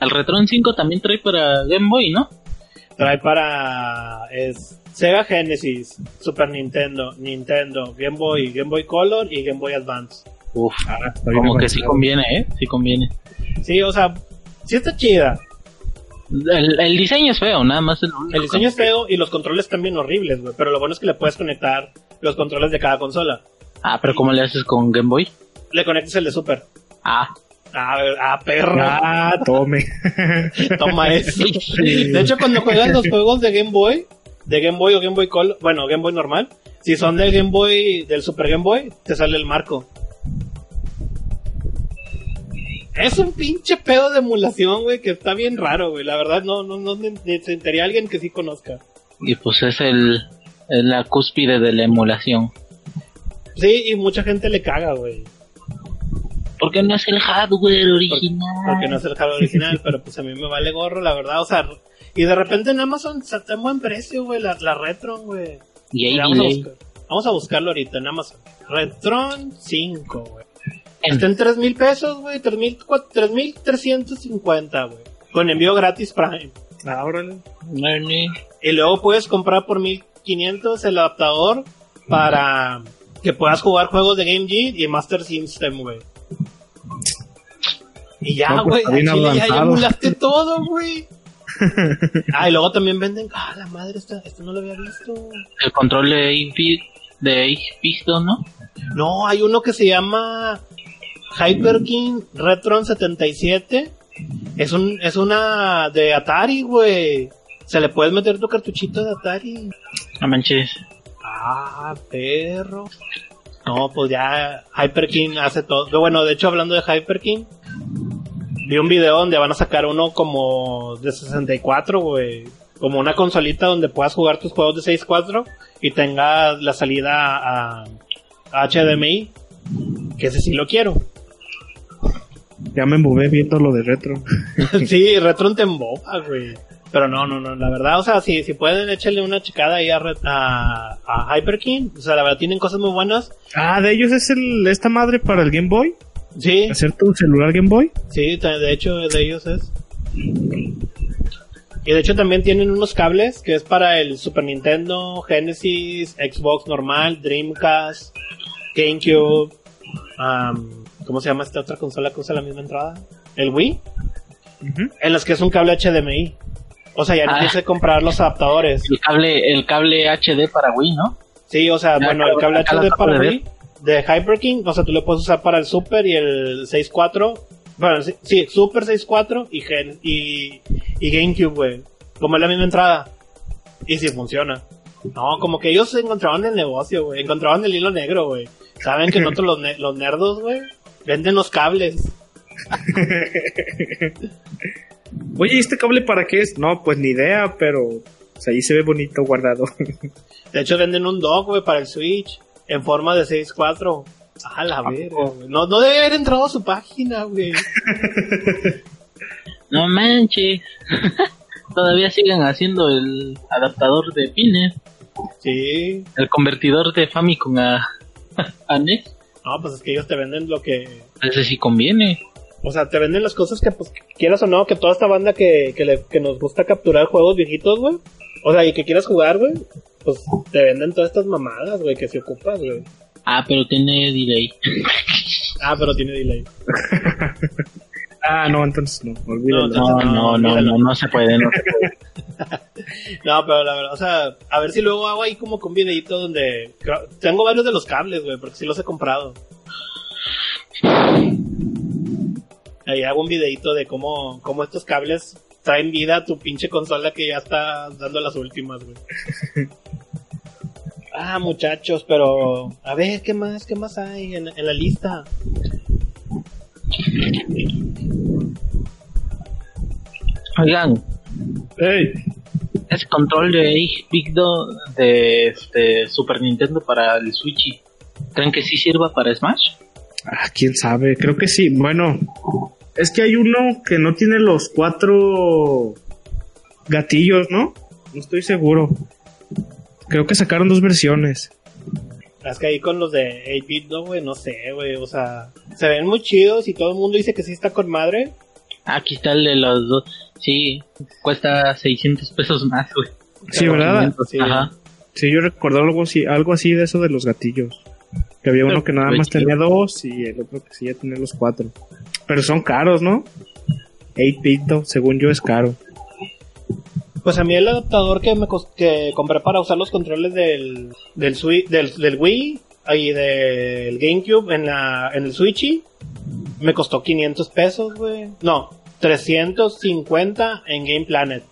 El Retron 5 también trae para Game Boy, ¿no? Trae para es Sega Genesis, Super Nintendo, Nintendo, Game Boy, Game Boy Color y Game Boy Advance. Uf, Ah, como que sí conviene, ¿eh? Sí conviene. Sí, o sea, sí está chida. El, el diseño es feo, nada más el, El diseño es feo y los controles también horribles, güey. Pero lo bueno es que le puedes conectar los controles de cada consola. Ah, pero ¿cómo le haces con Game Boy? Le conectas el de Super. Ah, Ah, ah perro. Ah, tome. Toma eso. De hecho, cuando juegas los juegos de Game Boy, de Game Boy o Game Boy Color, bueno, Game Boy normal, si son del Game Boy, del Super Game Boy, te sale el marco. Es un pinche pedo de emulación, güey, que está bien raro, güey. La verdad, no, no, no necesitaría alguien que sí conozca. y pues es el es la cúspide de la emulación. Sí, y mucha gente le caga, güey. Porque no es el hardware original. Porque no es el hardware original, pero pues a mí me vale gorro, la verdad. O sea, y de repente en Amazon está en buen precio, güey, la, la Retron, güey. Y Mira, vamos, a vamos a buscarlo ahorita en Amazon. Retron 5, güey. Está en 3 mil pesos, güey. 3 mil 350, güey. Con envío gratis Prime. Ah, órale. Ernie. Y luego puedes comprar por 1500 el adaptador para que puedas jugar juegos de Game Gear y Master System, güey. Y ya, No, güey. pues, bien chile ya, ya emulaste todo, güey. ah, y luego también venden. Ah, la madre, esta, esto no lo había visto. El control de 8 bit- de 8 piston, ¿no? No, hay uno que se llama Hyper King Retron 77. Es un es una de Atari, güey. Se le puedes meter tu cartuchito de Atari. No manches. Ah, perro. No, pues ya Hyper King hace todo. Bueno, de hecho, hablando de Hyper King, vi un video donde van a sacar uno como de 64, güey. Como una consolita donde puedas jugar tus juegos de 64 y tenga la salida a, a HDMI. Que ese sí lo quiero. Ya me embobé viendo lo de retro. sí, Retron te emboba, güey. Pero no, no, no, la verdad, o sea, si, si pueden échenle una checada ahí a, a, a Hyper King. O sea, la verdad tienen cosas muy buenas. Ah, de ellos es el, esta madre para el Game Boy. Sí, Hacer tu celular Game Boy. Sí, de hecho de ellos es. Y de hecho también tienen unos cables que es para el Super Nintendo, Genesis, Xbox normal, Dreamcast, GameCube, am, ¿cómo se llama esta otra consola que usa la misma entrada? ¿El Wii? En los que es un cable HDMI. O sea, ya no Ah. tienes que comprar los adaptadores. El cable, el cable HD para Wii, ¿no? Sí, o sea, Ya, bueno, el cable lo HD para ver. De Hyper King, o sea, tú lo puedes usar para el Super y el 6.4. Bueno, sí, Super 6.4 y, Gen- y, y GameCube, güey. Como es la misma entrada. Y sí funciona. No, como que ellos encontraban el negocio, güey. Encontraban el hilo negro, güey. Saben que nosotros los, ne- los nerdos, güey, venden los cables. Oye, ¿y este cable para qué es? No, pues ni idea, pero pues, ahí se ve bonito guardado. De hecho, venden un dock, güey, para el Switch. En forma de 6.4. A la verga, güey. No, no debe haber entrado a su página, güey. No manches. Todavía siguen haciendo el adaptador de pines. Sí. El convertidor de Famicom a, a NES. No, pues es que ellos te venden lo que... Ese sí conviene. O sea, te venden las cosas que, pues, quieras o no, que toda esta banda que, que, le- que nos gusta capturar juegos viejitos, güey. O sea, y que quieras jugar, güey. Pues te venden todas estas mamadas, güey, que se ocupas, güey. Ah, pero tiene delay. Ah, pero tiene delay. Ah, no, entonces no, olvídalo. No, No, no, no, no, no se puede, no se puede. No, pero la verdad, o sea, a ver si luego hago ahí como con un videito donde... Tengo varios de los cables, güey, porque sí los he comprado. Ahí hago un videito de cómo, cómo estos cables traen vida a tu pinche consola que ya está dando las últimas, güey. Ah, muchachos, pero... A ver, ¿qué más? ¿Qué más hay en, en la lista? Oigan, Ey, ese control de 8-bit do- de este, Super Nintendo para el Switch, ¿creen que sí sirva para Smash? ah, quién sabe, creo que sí. Bueno, es que hay uno que no tiene los cuatro gatillos, ¿no? No estoy seguro. Creo que sacaron dos versiones. Es que ahí con los de 8-bit, no, güey, no sé, güey, o sea... Se ven muy chidos y todo el mundo dice que sí está con madre. Aquí está el de los dos. Sí, cuesta 600 pesos más, güey. Sí, ¿verdad? Sí. Ajá. Sí, yo recuerdo algo así, algo así de eso de los gatillos. Que había uno que nada más tenía dos y el otro que sí ya tenía los cuatro. Pero son caros, ¿no? 8-bit, ¿no? según yo, es caro. Pues a mí el adaptador que me que compré para usar los controles del del, Swi- del, del Wii y del GameCube en la en el Switchy me costó 500 pesos, güey. No, 350 en Game Planet.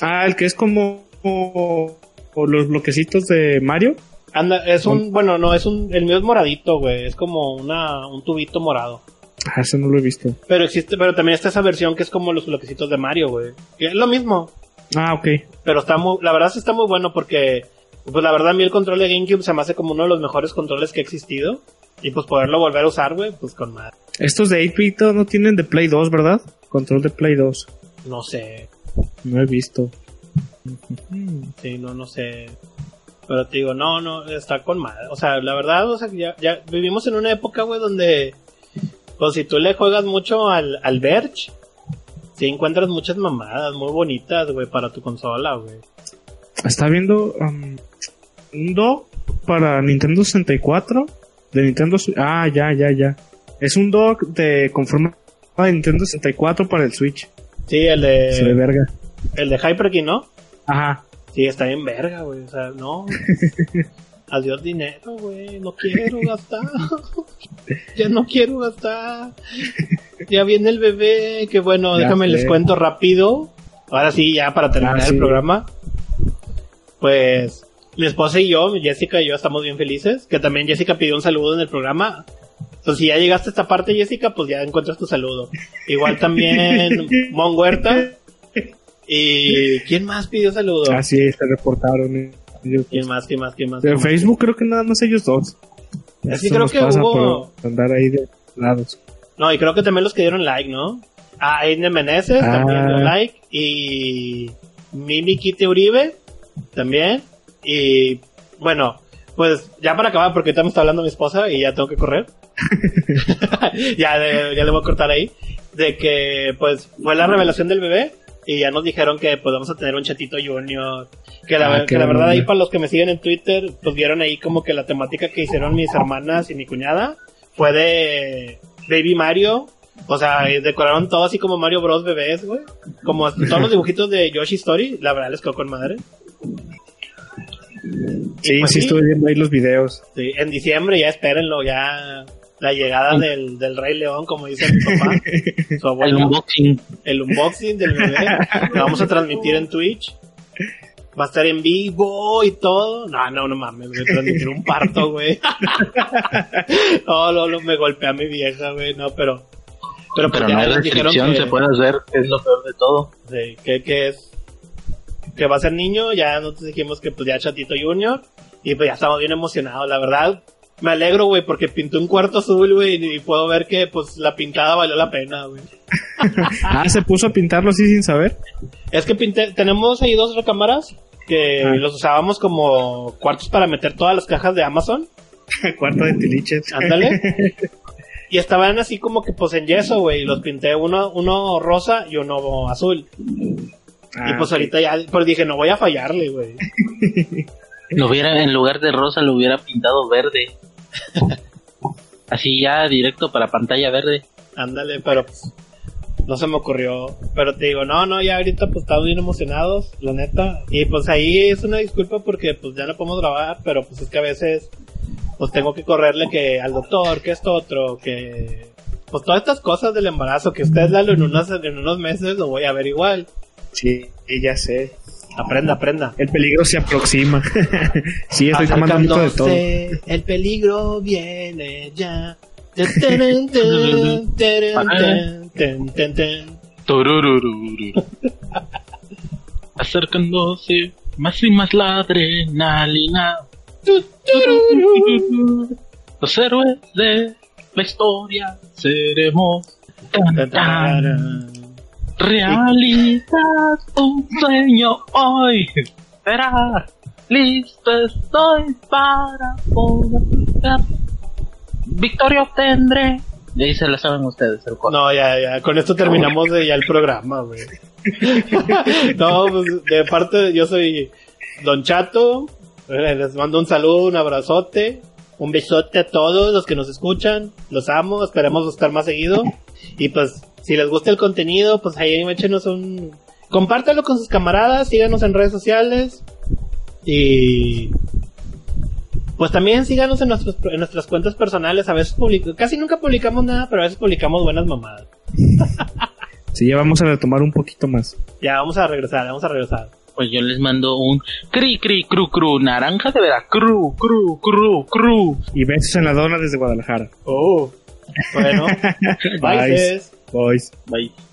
Ah, el que es como, como- como los bloquecitos de Mario. Anda, es un, bueno, no, es un, el mío es moradito, güey, es como una, un tubito morado. Ah, eso no lo he visto. Pero existe, pero también está esa versión que es como los bloquecitos de Mario, güey. Es lo mismo. Ah, ok. Pero está muy, la verdad sí está muy bueno porque, pues la verdad a mí el control de GameCube se me hace como uno de los mejores controles que ha existido. Y pues poderlo volver a usar, güey, pues con madre. Estos de 8-bit no tienen de Play 2, ¿verdad? Control de Play 2. No sé. No he visto. Sí, no, no sé. Pero te digo, no, no, está con madre. O sea, la verdad, o sea, ya, ya vivimos en una época, güey, donde, pues si tú le juegas mucho al, al Verge, sí encuentras muchas mamadas muy bonitas, güey, para tu consola, güey. Está viendo um, un dock para Nintendo 64 de Nintendo. Ah, ya, ya, ya. Es un dock de conforma de Nintendo 64 para el Switch. Sí, el Se ve de, verga. el de Hyperkin, ¿no? Ajá. Sí, está bien verga, güey. O sea, no. Adiós dinero, güey. No quiero gastar. ya no quiero gastar. Ya viene el bebé. Que bueno, Ya déjame sé. les cuento rápido. Ahora sí, ya para terminar Ah, el programa. Pues mi esposa y yo, Jessica y yo, estamos bien felices. Que también Jessica pidió un saludo en el programa. Entonces, si ya llegaste a esta parte, Jessica, pues ya encuentras tu saludo. Igual también Mon Huerta. ¿Y quién más pidió saludo? Así se reportaron. ¿Quién más? ¿Quién más? ¿Quién más? De. Facebook creo que nada más ellos dos. Sí, Eso creo que hubo- andar ahí de lados. No, y creo que también los que dieron like, ¿no? Ah, Aine Meneses Ah. también dio like. Y Mimi Kitty Uribe también. Y bueno, pues ya para acabar, porque ahorita me está hablando mi esposa y ya tengo que correr. ya, de- ya le voy a cortar ahí. De que pues fue la revelación del bebé. Y ya nos dijeron que pues vamos a tener un chatito junior. Que la, Ah, que qué la verdad ahí para los que me siguen en Twitter, pues vieron ahí como que la temática que hicieron mis hermanas y mi cuñada fue de Baby Mario. O sea, y decoraron todo así como Mario Bros. bebés, güey. Como todos los dibujitos de Yoshi Story. La verdad les quedó con madre. Sí, pues sí, sí. estuve viendo ahí los videos. Sí, en diciembre ya espérenlo, ya la llegada del, del Rey León, como dice mi papá. Su El abuelo. unboxing. el unboxing del bebé. Lo vamos a transmitir en Twitch. Va a estar en vivo y todo. No, no, no mames, voy a transmitir un parto, güey. no, no, no, me golpea mi vieja, güey. No, pero. Pero, pues Pero no hay restricción, que, se puede hacer, es lo peor de todo. sí, que, que es. Que va a ser niño. Ya nosotros dijimos que pues ya Chatito Junior. Y pues ya estamos bien emocionados, la verdad. Me alegro, güey, porque pintó un cuarto azul, güey, y puedo ver que pues la pintada valió la pena, güey. ah, se puso a pintarlo así sin saber. Es que pinté, tenemos ahí dos recámaras que Ah. los usábamos como cuartos para meter todas las cajas de Amazon. Cuarto de tiliches. Ándale. y estaban así como que pues en yeso, güey. Y los pinté uno, uno rosa y uno azul. Ah, y pues ok. ahorita ya, pues dije, no voy a fallarle, güey. Lo hubiera, en lugar de rosa, lo hubiera pintado verde. Así ya directo para pantalla verde. Ándale, pero pues, no se me ocurrió. Pero te digo, no, no, ya ahorita pues estamos bien emocionados, la neta. Y pues ahí es una disculpa porque pues ya no podemos grabar, pero pues es que a veces pues tengo que correrle que al doctor, que esto otro, que pues todas estas cosas del embarazo, que ustedes dalo en unos, en unos meses lo voy a ver igual. Sí, ya sé. Aprenda, aprenda. El peligro se aproxima. sí, estoy tomando mucho de todo. Acercándose, el peligro viene ya. Acercándose más y más la adrenalina. Los héroes de la historia seremos. Tan, Tan. Realidad, un sueño hoy será. Listo estoy para poder. Victoria obtendré. Y ahí se la saben ustedes el coro. No, ya, ya, con esto terminamos de ya el programa, güey. no, pues de parte, yo soy Don Chato. Eh, Les mando un saludo, un abrazote, un besote a todos los que nos escuchan. Los amo, esperemos estar más seguido. Y pues, si les gusta el contenido, pues ahí échenos un. Compártalo con sus camaradas, síganos en redes sociales. Y. Pues también síganos en, nuestros, en nuestras cuentas personales. A veces publico, casi nunca publicamos nada, pero a veces publicamos buenas mamadas. Sí, ya vamos a retomar un poquito más. Ya, vamos a regresar, vamos a regresar. Pues yo les mando un cri cri cru cru naranja de Veracruz, cru cru cru. Y besos en la dona desde Guadalajara. Oh, bueno, bye. Bye. sis. Boys. Bye.